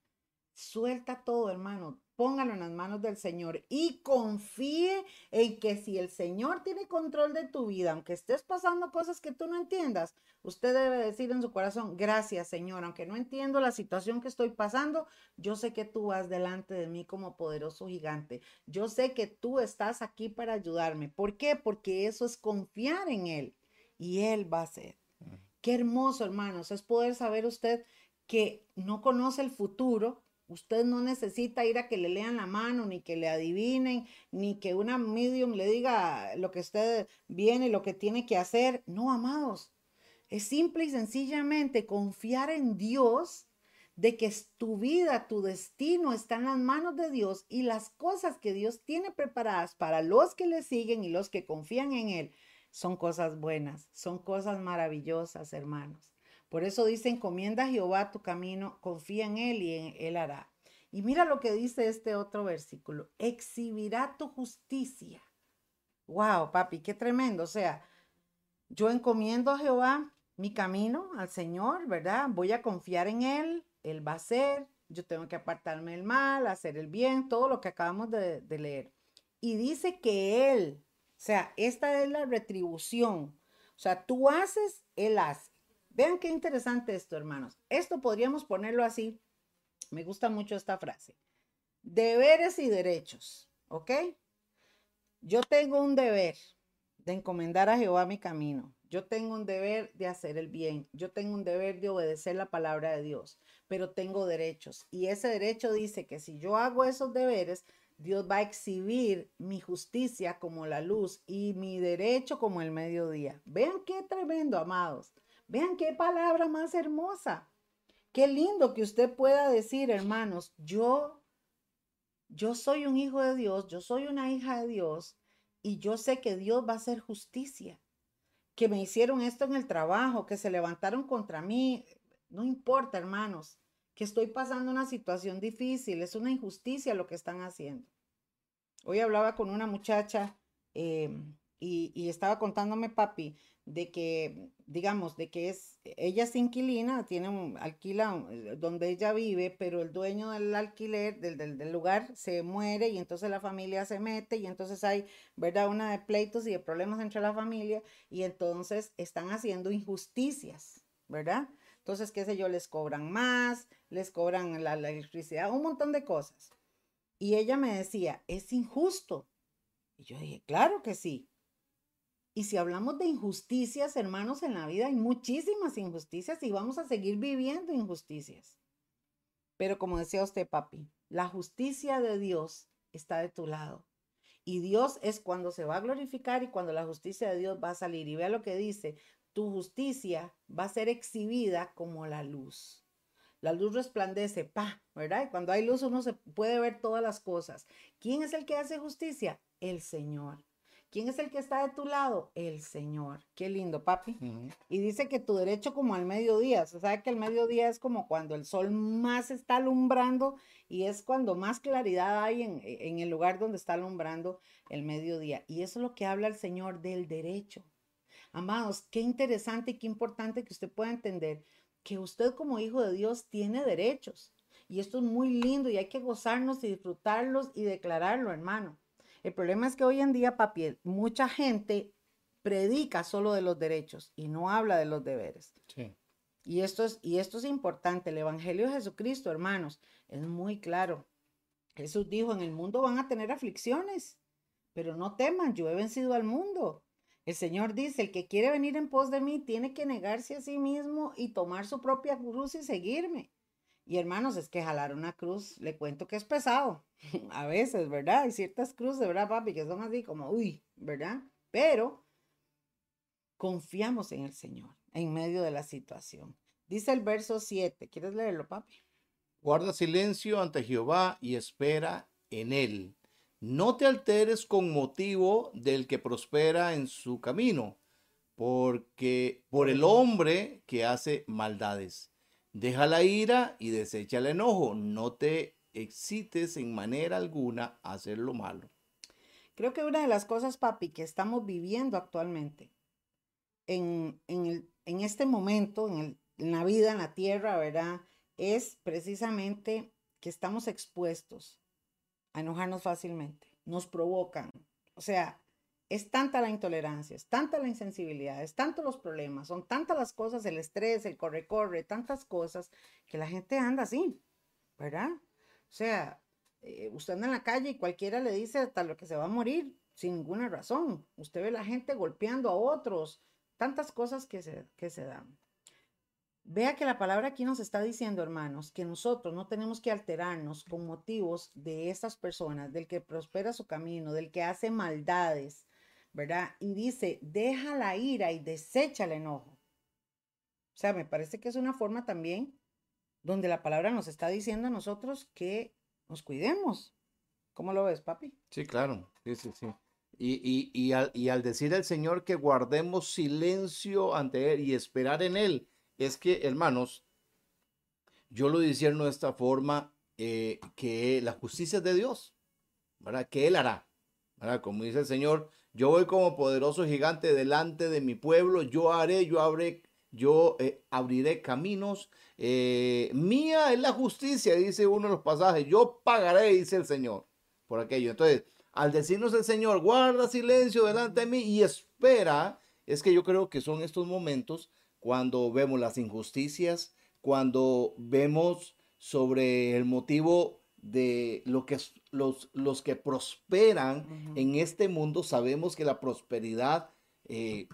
Suelta todo, hermano. Póngalo en las manos del Señor y confíe en que si el Señor tiene control de tu vida, aunque estés pasando cosas que tú no entiendas, usted debe decir en su corazón, gracias Señor, aunque no entiendo la situación que estoy pasando, yo sé que tú vas delante de mí como poderoso gigante. Yo sé que tú estás aquí para ayudarme. ¿Por qué? Porque eso es confiar en Él y Él va a ser. Qué hermoso, hermanos, es poder saber usted que no conoce el futuro. Usted no necesita ir a que le lean la mano, ni que le adivinen, ni que una medium le diga lo que usted viene, lo que tiene que hacer. No, amados. Es simple y sencillamente confiar en Dios de que tu vida, tu destino está en las manos de Dios y las cosas que Dios tiene preparadas para los que le siguen y los que confían en Él son cosas buenas, son cosas maravillosas, hermanos. Por eso dice, encomienda a Jehová tu camino, confía en Él y en Él hará. Y mira lo que dice este otro versículo, exhibirá tu justicia. Wow, papi, qué tremendo. O sea, yo encomiendo a Jehová mi camino al Señor, ¿verdad? Voy a confiar en Él, Él va a hacer, yo tengo que apartarme del mal, hacer el bien, todo lo que acabamos de leer. Y dice que Él, o sea, esta es la retribución. O sea, tú haces, Él hace. Vean qué interesante esto, hermanos. Esto podríamos ponerlo así. Me gusta mucho esta frase. Deberes y derechos, ¿ok? Yo tengo un deber de encomendar a Jehová mi camino. Yo tengo un deber de hacer el bien. Yo tengo un deber de obedecer la palabra de Dios, pero tengo derechos. Y ese derecho dice que si yo hago esos deberes, Dios va a exhibir mi justicia como la luz y mi derecho como el mediodía. Vean qué tremendo, amados. Vean qué palabra más hermosa. Qué lindo que usted pueda decir, hermanos, yo yo soy un hijo de Dios, yo soy una hija de Dios y yo sé que Dios va a hacer justicia. Que me hicieron esto en el trabajo, que se levantaron contra mí, no importa, hermanos, que estoy pasando una situación difícil, es una injusticia lo que están haciendo. Hoy hablaba con una muchacha em, y, y, estaba contándome, papi, de que, digamos, de que es, ella es inquilina, tiene un, alquila eh, donde ella vive, pero el dueño del alquiler, del, del, del, lugar, se muere y entonces la familia se mete y entonces hay, ¿verdad? Una de pleitos y de problemas entre la familia y entonces están haciendo injusticias, ¿verdad? Entonces, qué sé yo, les cobran más, les cobran la, electricidad, un montón de cosas. Y ella me decía, es injusto. Y yo dije, claro que sí. Y si hablamos de injusticias, hermanos, en la vida hay muchísimas injusticias y vamos a seguir viviendo injusticias. Pero como decía usted, papi, la justicia de Dios está de tu lado. Y Dios es cuando se va a glorificar y cuando la justicia de Dios va a salir. Y vea lo que dice, tu justicia va a ser exhibida como la luz. La luz resplandece, pa, ¿verdad? Y cuando hay luz uno se puede ver todas las cosas. ¿Quién es el que hace justicia? El Señor. ¿Quién es el que está de tu lado? El Señor. Qué lindo, papi. Uh -huh. Y dice que tu derecho como al mediodía. Se sabe que el mediodía es como cuando el sol más está alumbrando y es cuando más claridad hay en, en el lugar donde está alumbrando el mediodía. Y eso es lo que habla el Señor del derecho. Amados, qué interesante y qué importante que usted pueda entender que usted como hijo de Dios tiene derechos. Y esto es muy lindo y hay que gozarnos y disfrutarlos y declararlo, hermano. El problema es que hoy en día, papi, mucha gente predica solo de los derechos y no habla de los deberes.
Sí.
Y esto es, y esto es importante. El Evangelio de Jesucristo, hermanos, es muy claro. Jesús dijo, en el mundo van a tener aflicciones, pero no teman, yo he vencido al mundo. El Señor dice, el que quiere venir en pos de mí tiene que negarse a sí mismo y tomar su propia cruz y seguirme. Y hermanos, es que jalar una cruz, le cuento que es pesado. A veces, ¿verdad? Hay ciertas cruces, ¿verdad, papi? Que son así como, uy, ¿verdad? Pero confiamos en el Señor en medio de la situación. Dice el verso 7. ¿Quieres leerlo, papi?
Guarda silencio ante Jehová y espera en él. No te alteres con motivo del que prospera en su camino, porque por el hombre que hace maldades Deja la ira y desecha el enojo. No te excites en manera alguna a hacer lo malo.
Creo que una de las cosas, papi, que estamos viviendo actualmente, en, en, el, en este momento, en, el, en la vida, en la tierra, ¿verdad? Es precisamente que estamos expuestos a enojarnos fácilmente. Nos provocan. O sea, es tanta la intolerancia, es tanta la insensibilidad, es tanto los problemas, son tantas las cosas, el estrés, el corre-corre, tantas cosas, que la gente anda así, ¿verdad? O sea, eh, usted anda en la calle y cualquiera le dice hasta lo que se va a morir sin ninguna razón. Usted ve la gente golpeando a otros, tantas cosas que se, que se dan. Vea que la palabra aquí nos está diciendo, hermanos, que nosotros no tenemos que alterarnos con motivos de estas personas, del que prospera su camino, del que hace maldades, ¿verdad? Y dice, deja la ira y desecha el enojo. O sea, me parece que es una forma también donde la palabra nos está diciendo a nosotros que nos cuidemos. ¿Cómo lo ves, papi?
Sí, claro. Sí, sí, sí. Y, y, y, al, y al decir al Señor que guardemos silencio ante Él y esperar en Él, es que, hermanos, yo lo disierno de esta forma, eh, que la justicia es de Dios, ¿verdad? Que Él hará, ¿verdad? Como dice el Señor, yo voy como poderoso gigante delante de mi pueblo, yo haré, yo yo eh, abriré caminos. Eh, mía es la justicia, dice uno de los pasajes. Yo pagaré, dice el Señor, por aquello. Entonces, al decirnos el Señor, guarda silencio delante de mí y espera, es que yo creo que son estos momentos cuando vemos las injusticias, cuando vemos sobre el motivo de lo que los, los que prosperan en este mundo, sabemos que la prosperidad eh,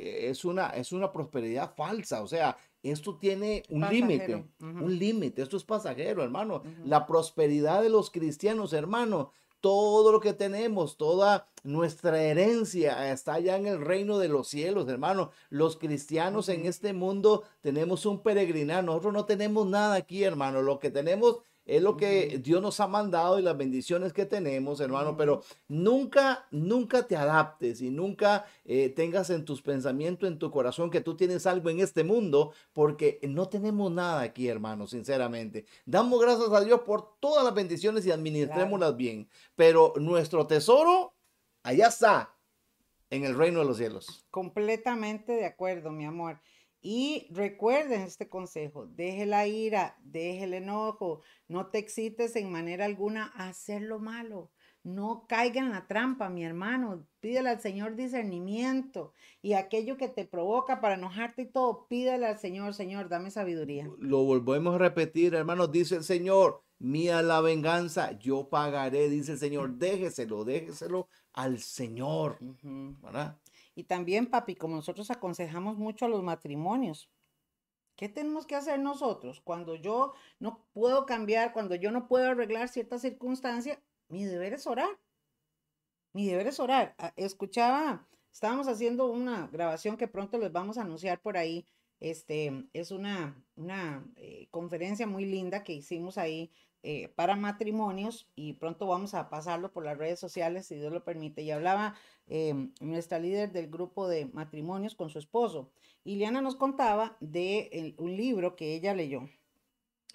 es, una, es una prosperidad falsa, o sea, esto tiene un límite, un límite, esto es pasajero, hermano. La prosperidad de los cristianos, hermano, todo lo que tenemos, toda nuestra herencia está allá en el reino de los cielos, hermano. Los cristianos en este mundo tenemos un peregrinar, nosotros no tenemos nada aquí, hermano. Lo que tenemos es lo que Dios nos ha mandado y las bendiciones que tenemos, hermano, pero nunca, nunca te adaptes y nunca eh, tengas en tus pensamientos, en tu corazón, que tú tienes algo en este mundo, porque no tenemos nada aquí, hermano, sinceramente. Damos gracias a Dios por todas las bendiciones y administrémoslas bien, pero nuestro tesoro, allá está, en el reino de los cielos.
Completamente de acuerdo, mi amor. Y recuerden este consejo, deje la ira, deje el enojo, no te excites en manera alguna a hacer lo malo. No caiga en la trampa, mi hermano. Pídele al Señor discernimiento y aquello que te provoca para enojarte y todo, pídele al Señor, Señor, dame sabiduría.
Lo volvemos a repetir, hermanos, dice el Señor, mía la venganza, yo pagaré, dice el Señor, déjeselo, déjeselo al Señor. ¿verdad?
Y también, papi, como nosotros aconsejamos mucho a los matrimonios, ¿qué tenemos que hacer nosotros? Cuando yo no puedo cambiar, cuando yo no puedo arreglar cierta circunstancia, mi deber es orar. Mi deber es orar. Ah, escuchaba, estábamos haciendo una grabación que pronto les vamos a anunciar por ahí. Este es una, una eh, conferencia muy linda que hicimos ahí eh, para matrimonios y pronto vamos a pasarlo por las redes sociales si Dios lo permite. Y hablaba em, nuestra líder del grupo de matrimonios con su esposo. Y Liana nos contaba de un libro que ella leyó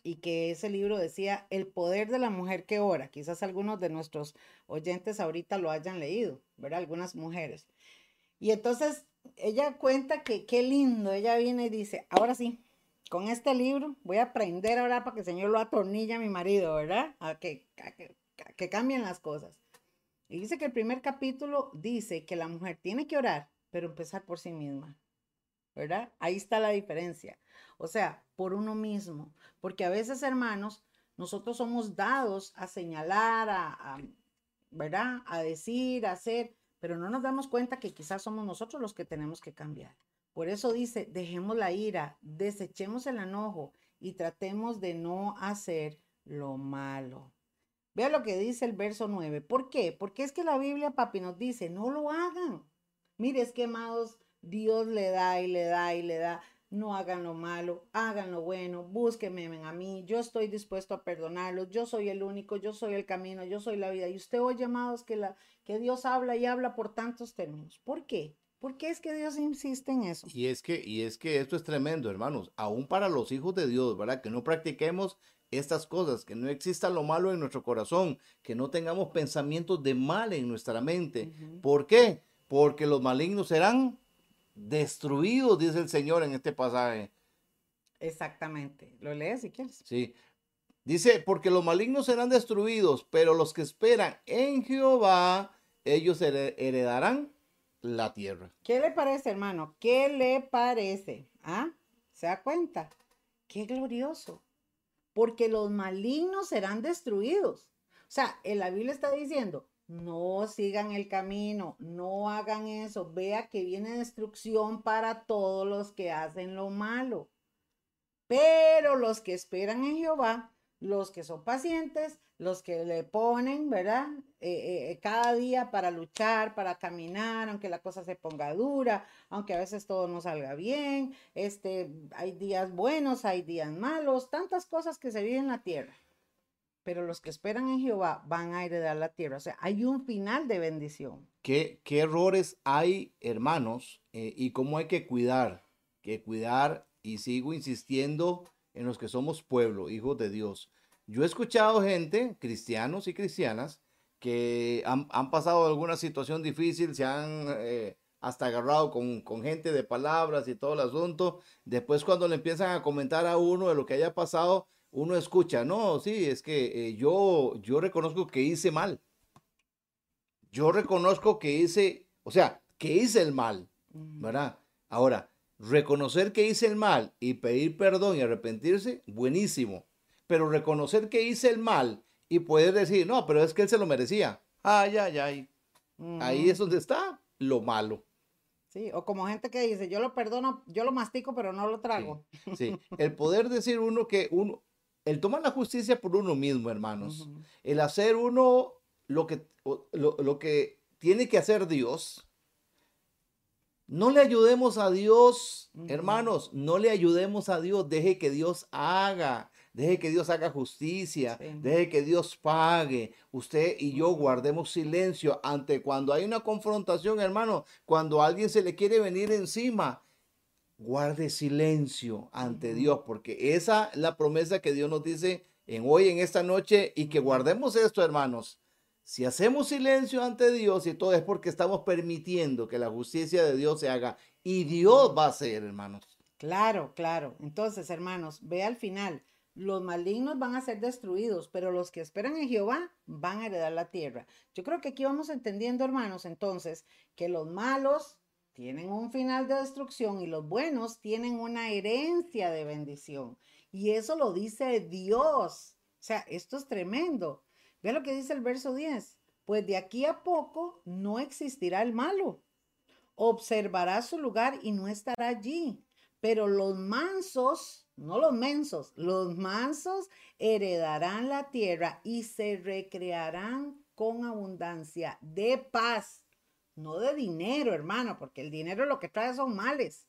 y que ese libro decía El poder de la mujer que ora. Quizás algunos de nuestros oyentes ahorita lo hayan leído, ¿verdad? Algunas mujeres. Y entonces ella cuenta que qué lindo, ella viene y dice, ahora sí, con este libro voy a aprender ahora para que el Señor lo atornille a mi marido, ¿verdad? A que, que, cambien las cosas. Y dice que el primer capítulo dice que la mujer tiene que orar, pero empezar por sí misma, ¿verdad? Ahí está la diferencia. O sea, por uno mismo. Porque a veces, hermanos, nosotros somos dados a señalar, a, ¿verdad? A decir, a hacer, pero no nos damos cuenta que quizás somos nosotros los que tenemos que cambiar. Por eso dice, dejemos la ira, desechemos el enojo y tratemos de no hacer lo malo. Vea lo que dice el verso 9. ¿Por qué? Porque es que la Biblia, papi, nos dice, no lo hagan. Mire, es que, amados, Dios le da y le da y le da. No hagan lo malo, hagan lo bueno, búsquenme a mí, yo estoy dispuesto a perdonarlos, yo soy el único, yo soy el camino, yo soy la vida. Y usted oye, amados, que, la, que Dios habla y habla por tantos términos. ¿Por qué? ¿Por qué es que Dios insiste en eso?
Y es que, y es que esto es tremendo, hermanos, aún para los hijos de Dios, ¿verdad? Que no practiquemos estas cosas, que no exista lo malo en nuestro corazón, que no tengamos pensamientos de mal en nuestra mente. ¿Por qué? Porque los malignos serán destruidos, dice el Señor en este pasaje.
Exactamente. ¿Lo lees si quieres?
Sí. Dice, porque los malignos serán destruidos, pero los que esperan en Jehová, ellos heredarán la tierra.
¿Qué le parece, hermano? ¿Qué le parece? ¿Ah? ¿Se da cuenta? Qué glorioso. Porque los malignos serán destruidos. O sea, en la Biblia está diciendo, no sigan el camino, no hagan eso. Vea que viene destrucción para todos los que hacen lo malo. Pero los que esperan en Jehová, los que son pacientes, los que le ponen, ¿verdad? Eh, eh, cada día para luchar, para caminar, aunque la cosa se ponga dura, aunque a veces todo no salga bien, este, hay días buenos, hay días malos, tantas cosas que se viven en la tierra. Pero los que esperan en Jehová van a heredar la tierra. O sea, hay un final de bendición.
¿Qué, errores hay, hermanos? Eh, y cómo hay que cuidar, que cuidar, y sigo insistiendo en los que somos pueblo, hijos de Dios yo he escuchado gente, cristianos y cristianas, que han, pasado alguna situación difícil, se han eh, hasta agarrado con, con gente de palabras y todo el asunto. Después cuando le empiezan a comentar a uno de lo que haya pasado, uno escucha, no, sí, es que eh, yo, yo reconozco que hice mal. Yo reconozco que hice, o sea, que hice el mal, ¿verdad? Ahora, reconocer que hice el mal y pedir perdón y arrepentirse, buenísimo. Pero reconocer que hice el mal y poder decir, no, pero es que él se lo merecía. Ay, ay, ay. Ahí es donde está lo malo.
Sí, o como gente que dice, yo lo perdono, yo lo mastico, pero no lo trago.
Sí, el poder decir uno que uno, el tomar la justicia por uno mismo, hermanos, el hacer uno lo que, lo, lo que tiene que hacer Dios, no le ayudemos a Dios, hermanos, no le ayudemos a Dios, deje que Dios haga, deje que Dios haga justicia, deje que Dios pague. Usted y yo guardemos silencio ante cuando hay una confrontación, hermano, cuando alguien se le quiere venir encima. Guarde silencio ante Dios, porque esa es la promesa que Dios nos dice en hoy, en esta noche, y que guardemos esto, hermanos. Si hacemos silencio ante Dios y todo es porque estamos permitiendo que la justicia de Dios se haga y Dios va a hacer, hermanos.
Claro, claro. Entonces, hermanos, ve al final. Los malignos van a ser destruidos, pero los que esperan en Jehová van a heredar la tierra. Yo creo que aquí vamos entendiendo, hermanos, entonces, que los malos tienen un final de destrucción y los buenos tienen una herencia de bendición. Y eso lo dice Dios. O sea, esto es tremendo. Ve lo que dice el verso 10. Pues de aquí a poco no existirá el malo. Observará su lugar y no estará allí. Pero los mansos, no los mensos, los mansos heredarán la tierra y se recrearán con abundancia de paz. No de dinero, hermano, porque el dinero lo que trae son males.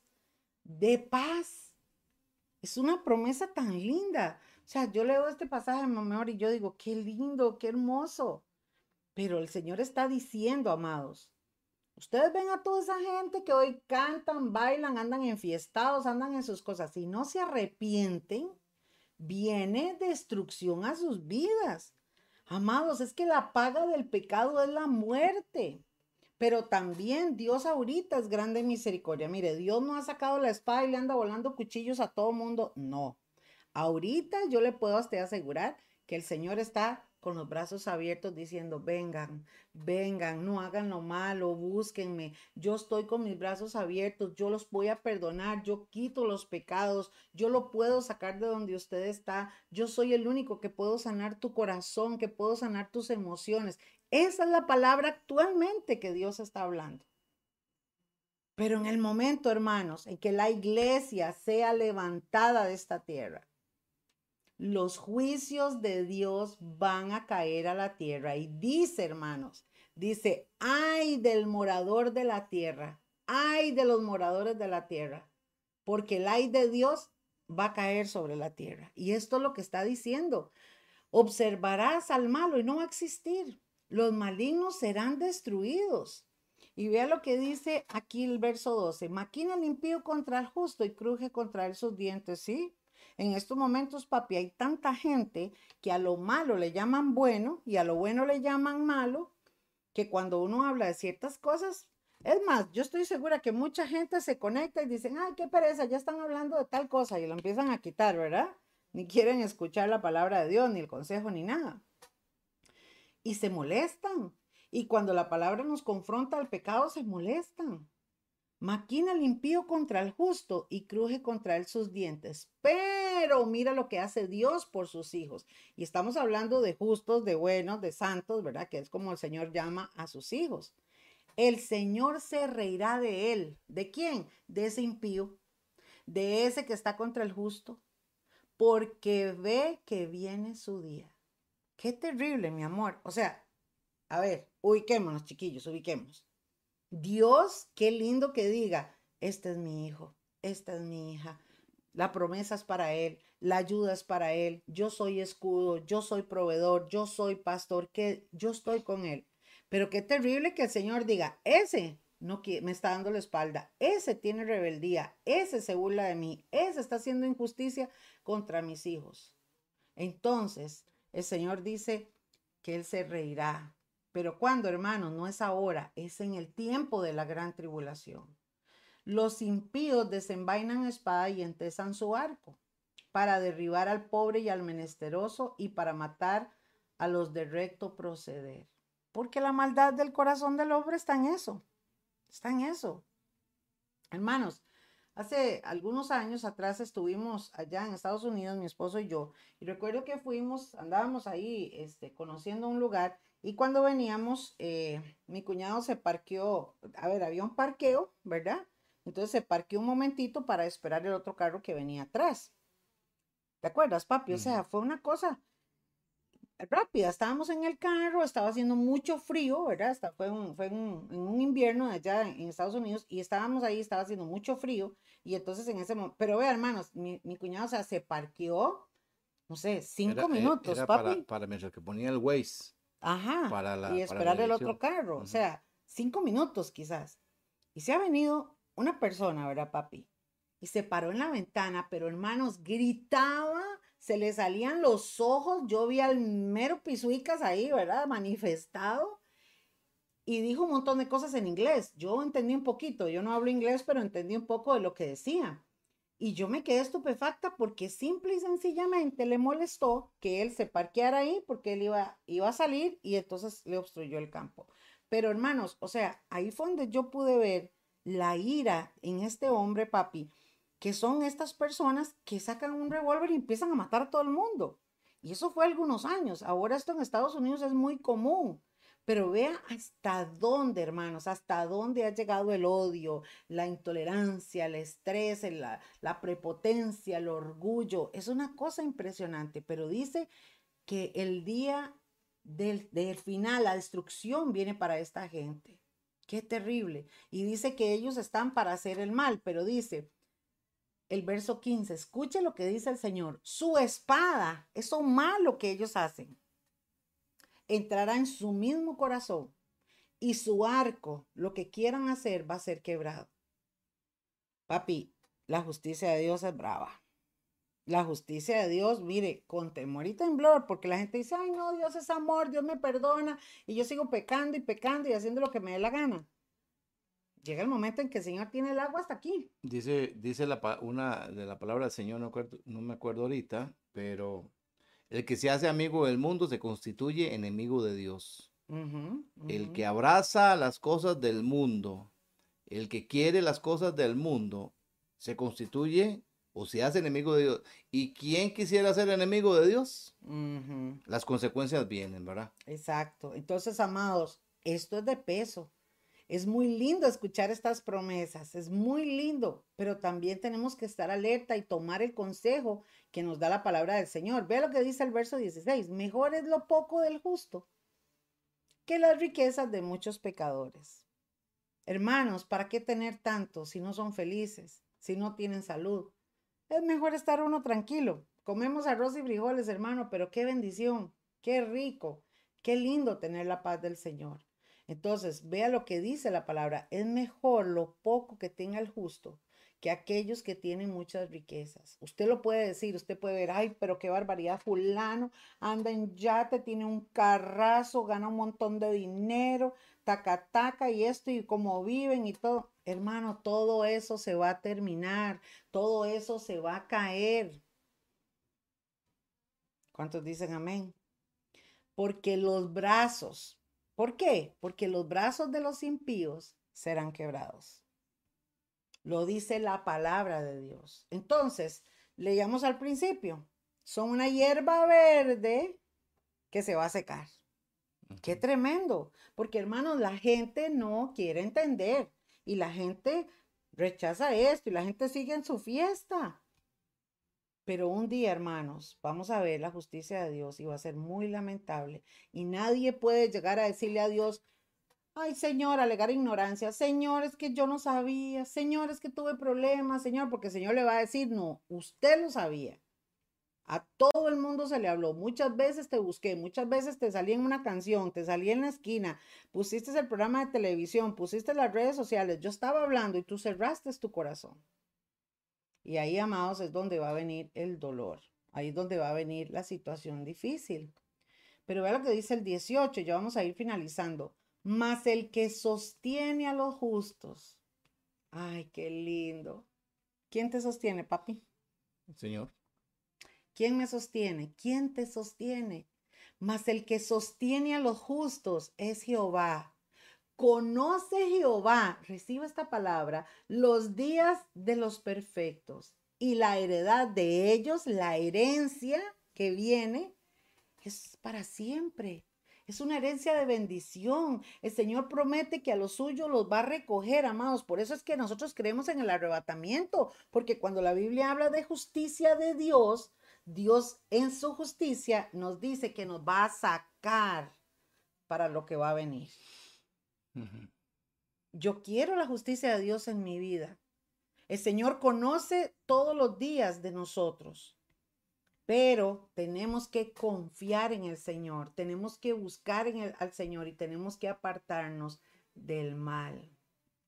De paz. Es una promesa tan linda. O sea, yo leo este pasaje, amor, y yo digo, qué lindo, qué hermoso. Pero el Señor está diciendo, amados, ustedes ven a toda esa gente que hoy cantan, bailan, andan enfiestados, andan en sus cosas. Si no se arrepienten, viene destrucción a sus vidas. Amados, es que la paga del pecado es la muerte. Pero también Dios ahorita es grande misericordia. Mire, Dios no ha sacado la espada y le anda volando cuchillos a todo mundo. No. Ahorita yo le puedo hasta asegurar que el Señor está con los brazos abiertos diciendo, vengan, vengan, no hagan lo malo, búsquenme, yo estoy con mis brazos abiertos, yo los voy a perdonar, yo quito los pecados, yo lo puedo sacar de donde usted está, yo soy el único que puedo sanar tu corazón, que puedo sanar tus emociones. Esa es la palabra actualmente que Dios está hablando. Pero en el momento, hermanos, en que la iglesia sea levantada de esta tierra, los juicios de Dios van a caer a la tierra. Y dice, hermanos, dice, ay del morador de la tierra, ay de los moradores de la tierra, porque el ay de Dios va a caer sobre la tierra. Y esto es lo que está diciendo. Observarás al malo y no va a existir. Los malignos serán destruidos. Y vea lo que dice aquí el verso 12. Maquina el impío contra el justo y cruje contra él sus dientes. ¿Sí? En estos momentos, papi, hay tanta gente que a lo malo le llaman bueno y a lo bueno le llaman malo, que cuando uno habla de ciertas cosas, es más, yo estoy segura que mucha gente se conecta y dicen, ay, qué pereza, ya están hablando de tal cosa y lo empiezan a quitar, ¿verdad? Ni quieren escuchar la palabra de Dios, ni el consejo, ni nada. Y se molestan. Y cuando la palabra nos confronta al pecado, se molestan. Maquina el impío contra el justo y cruje contra él sus dientes. Pero mira lo que hace Dios por sus hijos. Y estamos hablando de justos, de buenos, de santos, ¿verdad? Que es como el Señor llama a sus hijos. El Señor se reirá de él. ¿De quién? De ese impío, de ese que está contra el justo, porque ve que viene su día. Qué terrible, mi amor. O sea, a ver, ubiquémonos, chiquillos, ubiquémonos. Dios, qué lindo que diga, este es mi hijo, esta es mi hija. La promesa es para él, la ayuda es para él, yo soy escudo, yo soy proveedor, yo soy pastor, que yo estoy con él. Pero qué terrible que el Señor diga, ese no me está dando la espalda, ese tiene rebeldía, ese se burla de mí, ese está haciendo injusticia contra mis hijos. Entonces, el Señor dice que Él se reirá Pero cuando, hermanos, no es ahora, es en el tiempo de la gran tribulación. Los impíos desenvainan espada y entesan su arco para derribar al pobre y al menesteroso y para matar a los de recto proceder. Porque la maldad del corazón del hombre está en eso. Está en eso. Hermanos, hace algunos años atrás estuvimos allá en Estados Unidos, mi esposo y yo, y recuerdo que fuimos, andábamos ahí este, conociendo un lugar y cuando veníamos, eh, mi cuñado se parqueó, a ver, había un parqueo, ¿verdad? Entonces se parqueó un momentito para esperar el otro carro que venía atrás. ¿Te acuerdas, papi? O sea, fue una cosa rápida. Estábamos en el carro, estaba haciendo mucho frío, ¿verdad? Hasta fue, un, fue un, en un invierno allá en Estados Unidos y estábamos ahí, estaba haciendo mucho frío. Y entonces en ese momento, pero vea, hermanos, mi, mi cuñado, o sea, se parqueó, no sé, cinco
Era- eh,
minutos,
era
papi.
Para, para mientras que ponía el Waze.
Ajá.
para la-
y
para
esperar el otro carro. O sea, cinco minutos quizás. Y se ha venido una persona, ¿verdad, papi? Y se paró en la ventana, pero hermanos, gritaba, se le salían los ojos. Yo vi al mero Pisuicas ahí, ¿verdad? Manifestado. Y dijo un montón de cosas en inglés. Yo entendí un poquito. Yo no hablo inglés, pero entendí un poco de lo que decía. Y yo me quedé estupefacta porque simple y sencillamente le molestó que él se parqueara ahí porque él iba, iba a salir y entonces le obstruyó el campo. Pero hermanos, o sea, ahí fue donde yo pude ver la ira en este hombre, papi, que son estas personas que sacan un revólver y empiezan a matar a todo el mundo. Y eso fue algunos años. Ahora esto en Estados Unidos es muy común. Pero vea hasta dónde, hermanos, hasta dónde ha llegado el odio, la intolerancia, el estrés, la, la prepotencia, el orgullo. Es una cosa impresionante, pero dice que el día del, del final, la destrucción viene para esta gente. Qué terrible. Y dice que ellos están para hacer el mal, pero dice el verso 15, escuche lo que dice el Señor, su espada, eso malo que ellos hacen, entrará en su mismo corazón y su arco, lo que quieran hacer, va a ser quebrado. Papi, la justicia de Dios es brava. La justicia de Dios, mire, con temor y temblor, porque la gente dice, ay, no, Dios es amor, Dios me perdona, y yo sigo pecando y pecando y haciendo lo que me dé la gana. Llega el momento en que el Señor tiene el agua hasta aquí.
Dice, dice la, una de la palabra del Señor, no, acuerdo- no me acuerdo ahorita, pero el que se hace amigo del mundo se constituye enemigo de Dios. El que abraza las cosas del mundo, el que quiere las cosas del mundo, se constituye o se hace enemigo de Dios. ¿Y quién quisiera ser enemigo de Dios? Las consecuencias vienen, ¿verdad?
Exacto. Entonces, amados, esto es de peso. Es muy lindo escuchar estas promesas, es muy lindo, pero también tenemos que estar alerta y tomar el consejo que nos da la palabra del Señor. Ve lo que dice el verso 16, mejor es lo poco del justo que las riquezas de muchos pecadores. Hermanos, ¿para qué tener tanto si no son felices, si no tienen salud? Es mejor estar uno tranquilo. Comemos arroz y frijoles, hermano, pero qué bendición, qué rico, qué lindo tener la paz del Señor. Entonces, vea lo que dice la palabra. Es mejor lo poco que tenga el justo que aquellos que tienen muchas riquezas. Usted lo puede decir, usted puede ver, ay, pero qué barbaridad, fulano anda en yate, tiene un carrazo, gana un montón de dinero, y esto y cómo viven y todo. Hermano, todo eso se va a terminar, todo eso se va a caer. ¿Cuántos dicen amén? Porque los brazos, ¿por qué? Porque los brazos de los impíos serán quebrados. Lo dice la palabra de Dios. Entonces, leíamos al principio, son una hierba verde que se va a secar. Qué tremendo, porque hermanos, la gente no quiere entender y la gente rechaza esto y la gente sigue en su fiesta. Pero un día, hermanos, vamos a ver la justicia de Dios y va a ser muy lamentable. Y nadie puede llegar a decirle a Dios, ay Señor, alegar ignorancia, Señor, es que yo no sabía, Señor, es que tuve problemas, Señor, porque el Señor le va a decir, no, usted lo sabía. A todo el mundo se le habló. Muchas veces te busqué, muchas veces te salí en una canción, te salí en la esquina, pusiste el programa de televisión, pusiste las redes sociales. Yo estaba hablando y tú cerraste tu corazón. Y ahí, amados, es donde va a venir el dolor. Ahí es donde va a venir la situación difícil. Pero vea lo que dice el 18, ya vamos a ir finalizando. Mas el que sostiene a los justos. Ay, qué lindo. ¿Quién te sostiene, papi?
El Señor.
¿Quién me sostiene? ¿Quién te sostiene? Mas el que sostiene a los justos es Jehová. Conoce Jehová, recibe esta palabra, los días de los perfectos y la heredad de ellos, la herencia que viene, es para siempre. Es una herencia de bendición. El Señor promete que a los suyos los va a recoger, amados. Por eso es que nosotros creemos en el arrebatamiento, porque cuando la Biblia habla de justicia de Dios, Dios en su justicia nos dice que nos va a sacar para lo que va a venir. Yo quiero la justicia de Dios en mi vida. El Señor conoce todos los días de nosotros, pero tenemos que confiar en el Señor, tenemos que buscar en el, al Señor y tenemos que apartarnos del mal.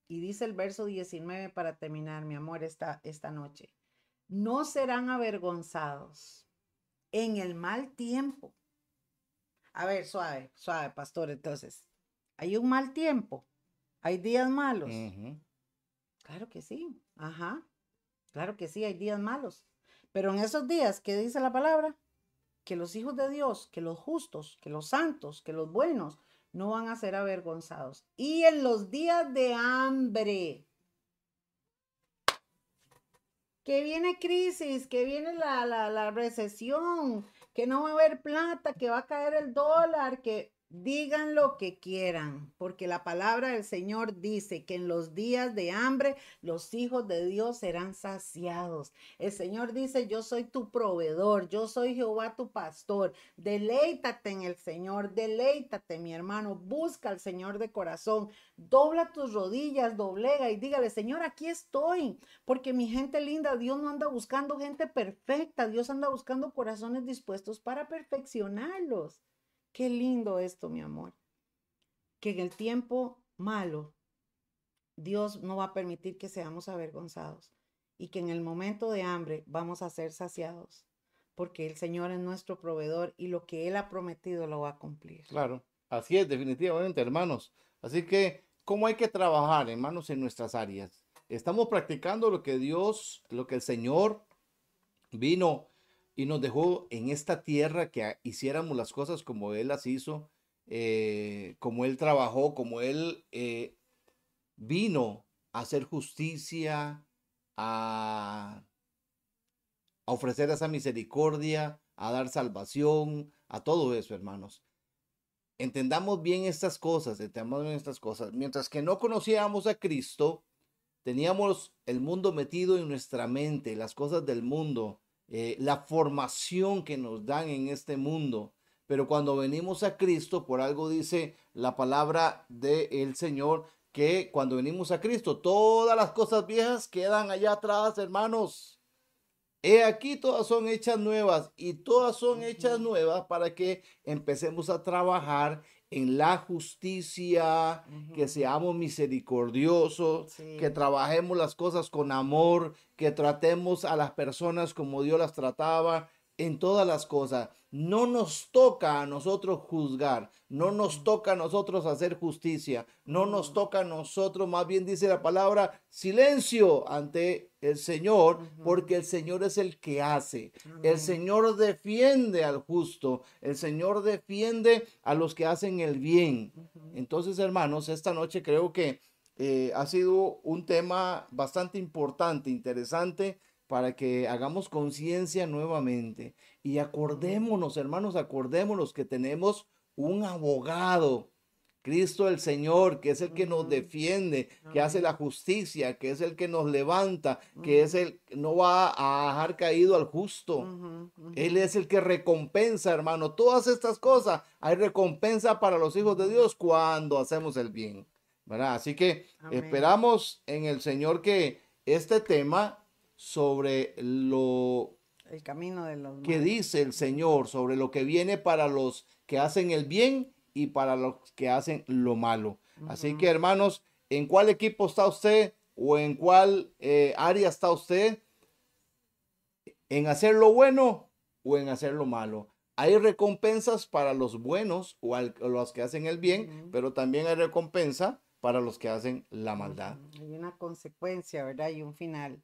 Y dice el verso 19 para terminar, mi amor, esta, esta noche no serán avergonzados en el mal tiempo. A ver, suave, suave, pastor. Entonces, ¿hay un mal tiempo? ¿Hay días malos? Claro que sí. Ajá. Claro que sí, hay días malos. Pero en esos días, ¿qué dice la palabra? Que los hijos de Dios, que los justos, que los santos, que los buenos, no van a ser avergonzados. Y en los días de hambre, que viene crisis, que viene la, la, la, recesión, que no va a haber plata, que va a caer el dólar, que Digan lo que quieran, porque la palabra del Señor dice que en los días de hambre los hijos de Dios serán saciados. El Señor dice, yo soy tu proveedor, yo soy Jehová tu pastor. Deleítate en el Señor, deleítate mi hermano, busca al Señor de corazón, dobla tus rodillas, doblega y dígale, Señor, aquí estoy, porque mi gente linda, Dios no anda buscando gente perfecta, Dios anda buscando corazones dispuestos para perfeccionarlos. Qué lindo esto, mi amor. Que en el tiempo malo, Dios no va a permitir que seamos avergonzados y que en el momento de hambre vamos a ser saciados, porque el Señor es nuestro proveedor y lo que Él ha prometido lo va a cumplir.
Claro, así es, definitivamente, hermanos. Así que, ¿cómo hay que trabajar, hermanos, en nuestras áreas? Estamos practicando lo que Dios, lo que el Señor vino y nos dejó en esta tierra que hiciéramos las cosas como Él las hizo, eh, como Él trabajó, como Él eh, vino a hacer justicia, a, a ofrecer esa misericordia, a dar salvación, a todo eso, hermanos. Entendamos bien estas cosas, entendamos bien estas cosas. Mientras que no conocíamos a Cristo, teníamos el mundo metido en nuestra mente, las cosas del mundo, eh, la formación que nos dan en este mundo. Pero cuando venimos a Cristo, por algo dice la palabra del Señor, que cuando venimos a Cristo, todas las cosas viejas quedan allá atrás, hermanos. He aquí todas son hechas nuevas y todas son hechas nuevas para que empecemos a trabajar en la justicia, que seamos misericordiosos, que trabajemos las cosas con amor, que tratemos a las personas como Dios las trataba en todas las cosas. No nos toca a nosotros juzgar, no nos toca a nosotros hacer justicia, no nos toca a nosotros, más bien dice la palabra, silencio ante el Señor, porque el Señor es el que hace. El Señor defiende al justo, el Señor defiende a los que hacen el bien. Entonces, hermanos, esta noche creo que eh, ha sido un tema bastante importante, interesante para que hagamos conciencia nuevamente y acordémonos, hermanos, acordémonos que tenemos un abogado, Cristo el Señor, que es el que nos defiende, que hace la justicia, que es el que nos levanta, que es el que no va a dejar caído al justo. Él es el que recompensa, hermano. Todas estas cosas, hay recompensa para los hijos de Dios cuando hacemos el bien. ¿verdad? Así que esperamos en el Señor que este tema sobre lo
el camino de los
que dice el Señor sobre lo que viene para los que hacen el bien y para los que hacen lo malo. Así que hermanos, ¿en cuál equipo está usted o en cuál eh, área está usted? ¿En hacer lo bueno o en hacer lo malo? hay recompensas para los buenos o, los que hacen el bien, pero también hay recompensa para los que hacen la maldad.
Hay una consecuencia, ¿verdad? Y un final.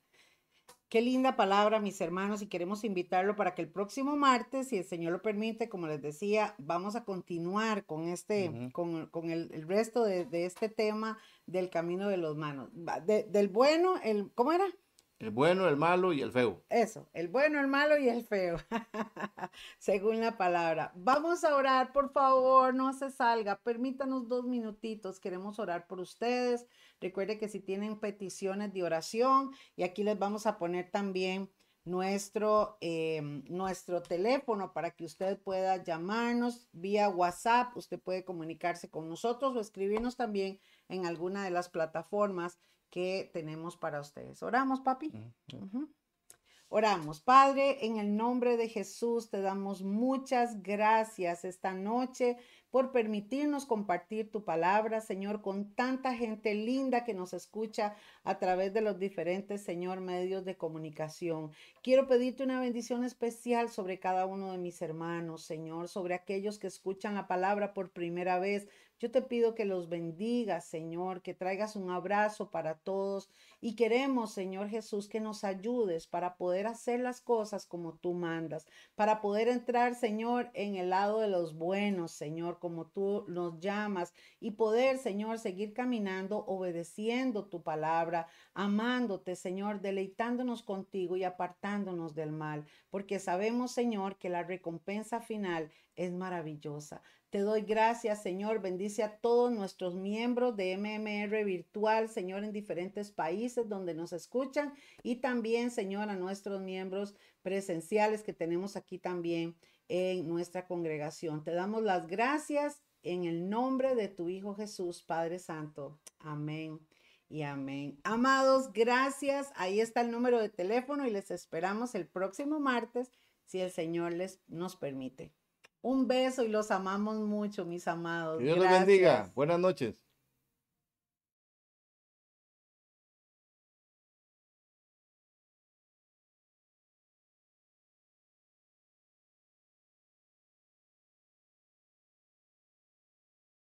Qué linda palabra, mis hermanos, y queremos invitarlo para que el próximo martes, si el Señor lo permite, como les decía, vamos a continuar con este, con, el, resto de, este tema del camino de los manos. del bueno, el, ¿cómo era?
El bueno, el malo y el feo.
Eso, el bueno, el malo y el feo, según la palabra. Vamos a orar, por favor, no se salga, permítanos dos minutitos, queremos orar por ustedes. Recuerde que si tienen peticiones de oración, y aquí les vamos a poner también nuestro, em, nuestro teléfono para que usted pueda llamarnos vía WhatsApp, usted puede comunicarse con nosotros o escribirnos también en alguna de las plataformas que tenemos para ustedes. Oramos, papi. Oramos, Padre, en el nombre de Jesús te damos muchas gracias esta noche por permitirnos compartir tu palabra, Señor, con tanta gente linda que nos escucha a través de los diferentes, Señor, medios de comunicación. Quiero pedirte una bendición especial sobre cada uno de mis hermanos, Señor, sobre aquellos que escuchan la palabra por primera vez, yo te pido que los bendigas, Señor, que traigas un abrazo para todos y queremos, Señor Jesús, que nos ayudes para poder hacer las cosas como tú mandas, para poder entrar, Señor, en el lado de los buenos, Señor, como tú nos llamas y poder, Señor, seguir caminando, obedeciendo tu palabra, amándote, Señor, deleitándonos contigo y apartándonos del mal, porque sabemos, Señor, que la recompensa final es maravillosa. Te doy gracias, Señor. Bendice a todos nuestros miembros de MMR Virtual, Señor, en diferentes países donde nos escuchan y también, Señor, a nuestros miembros presenciales que tenemos aquí también en nuestra congregación. Te damos las gracias en el nombre de tu Hijo Jesús, Padre Santo. Amén y amén. Amados, gracias. Ahí está el número de teléfono y les esperamos el próximo martes si el Señor les nos permite. Un beso y los amamos mucho, mis amados.
Dios los bendiga. Buenas noches.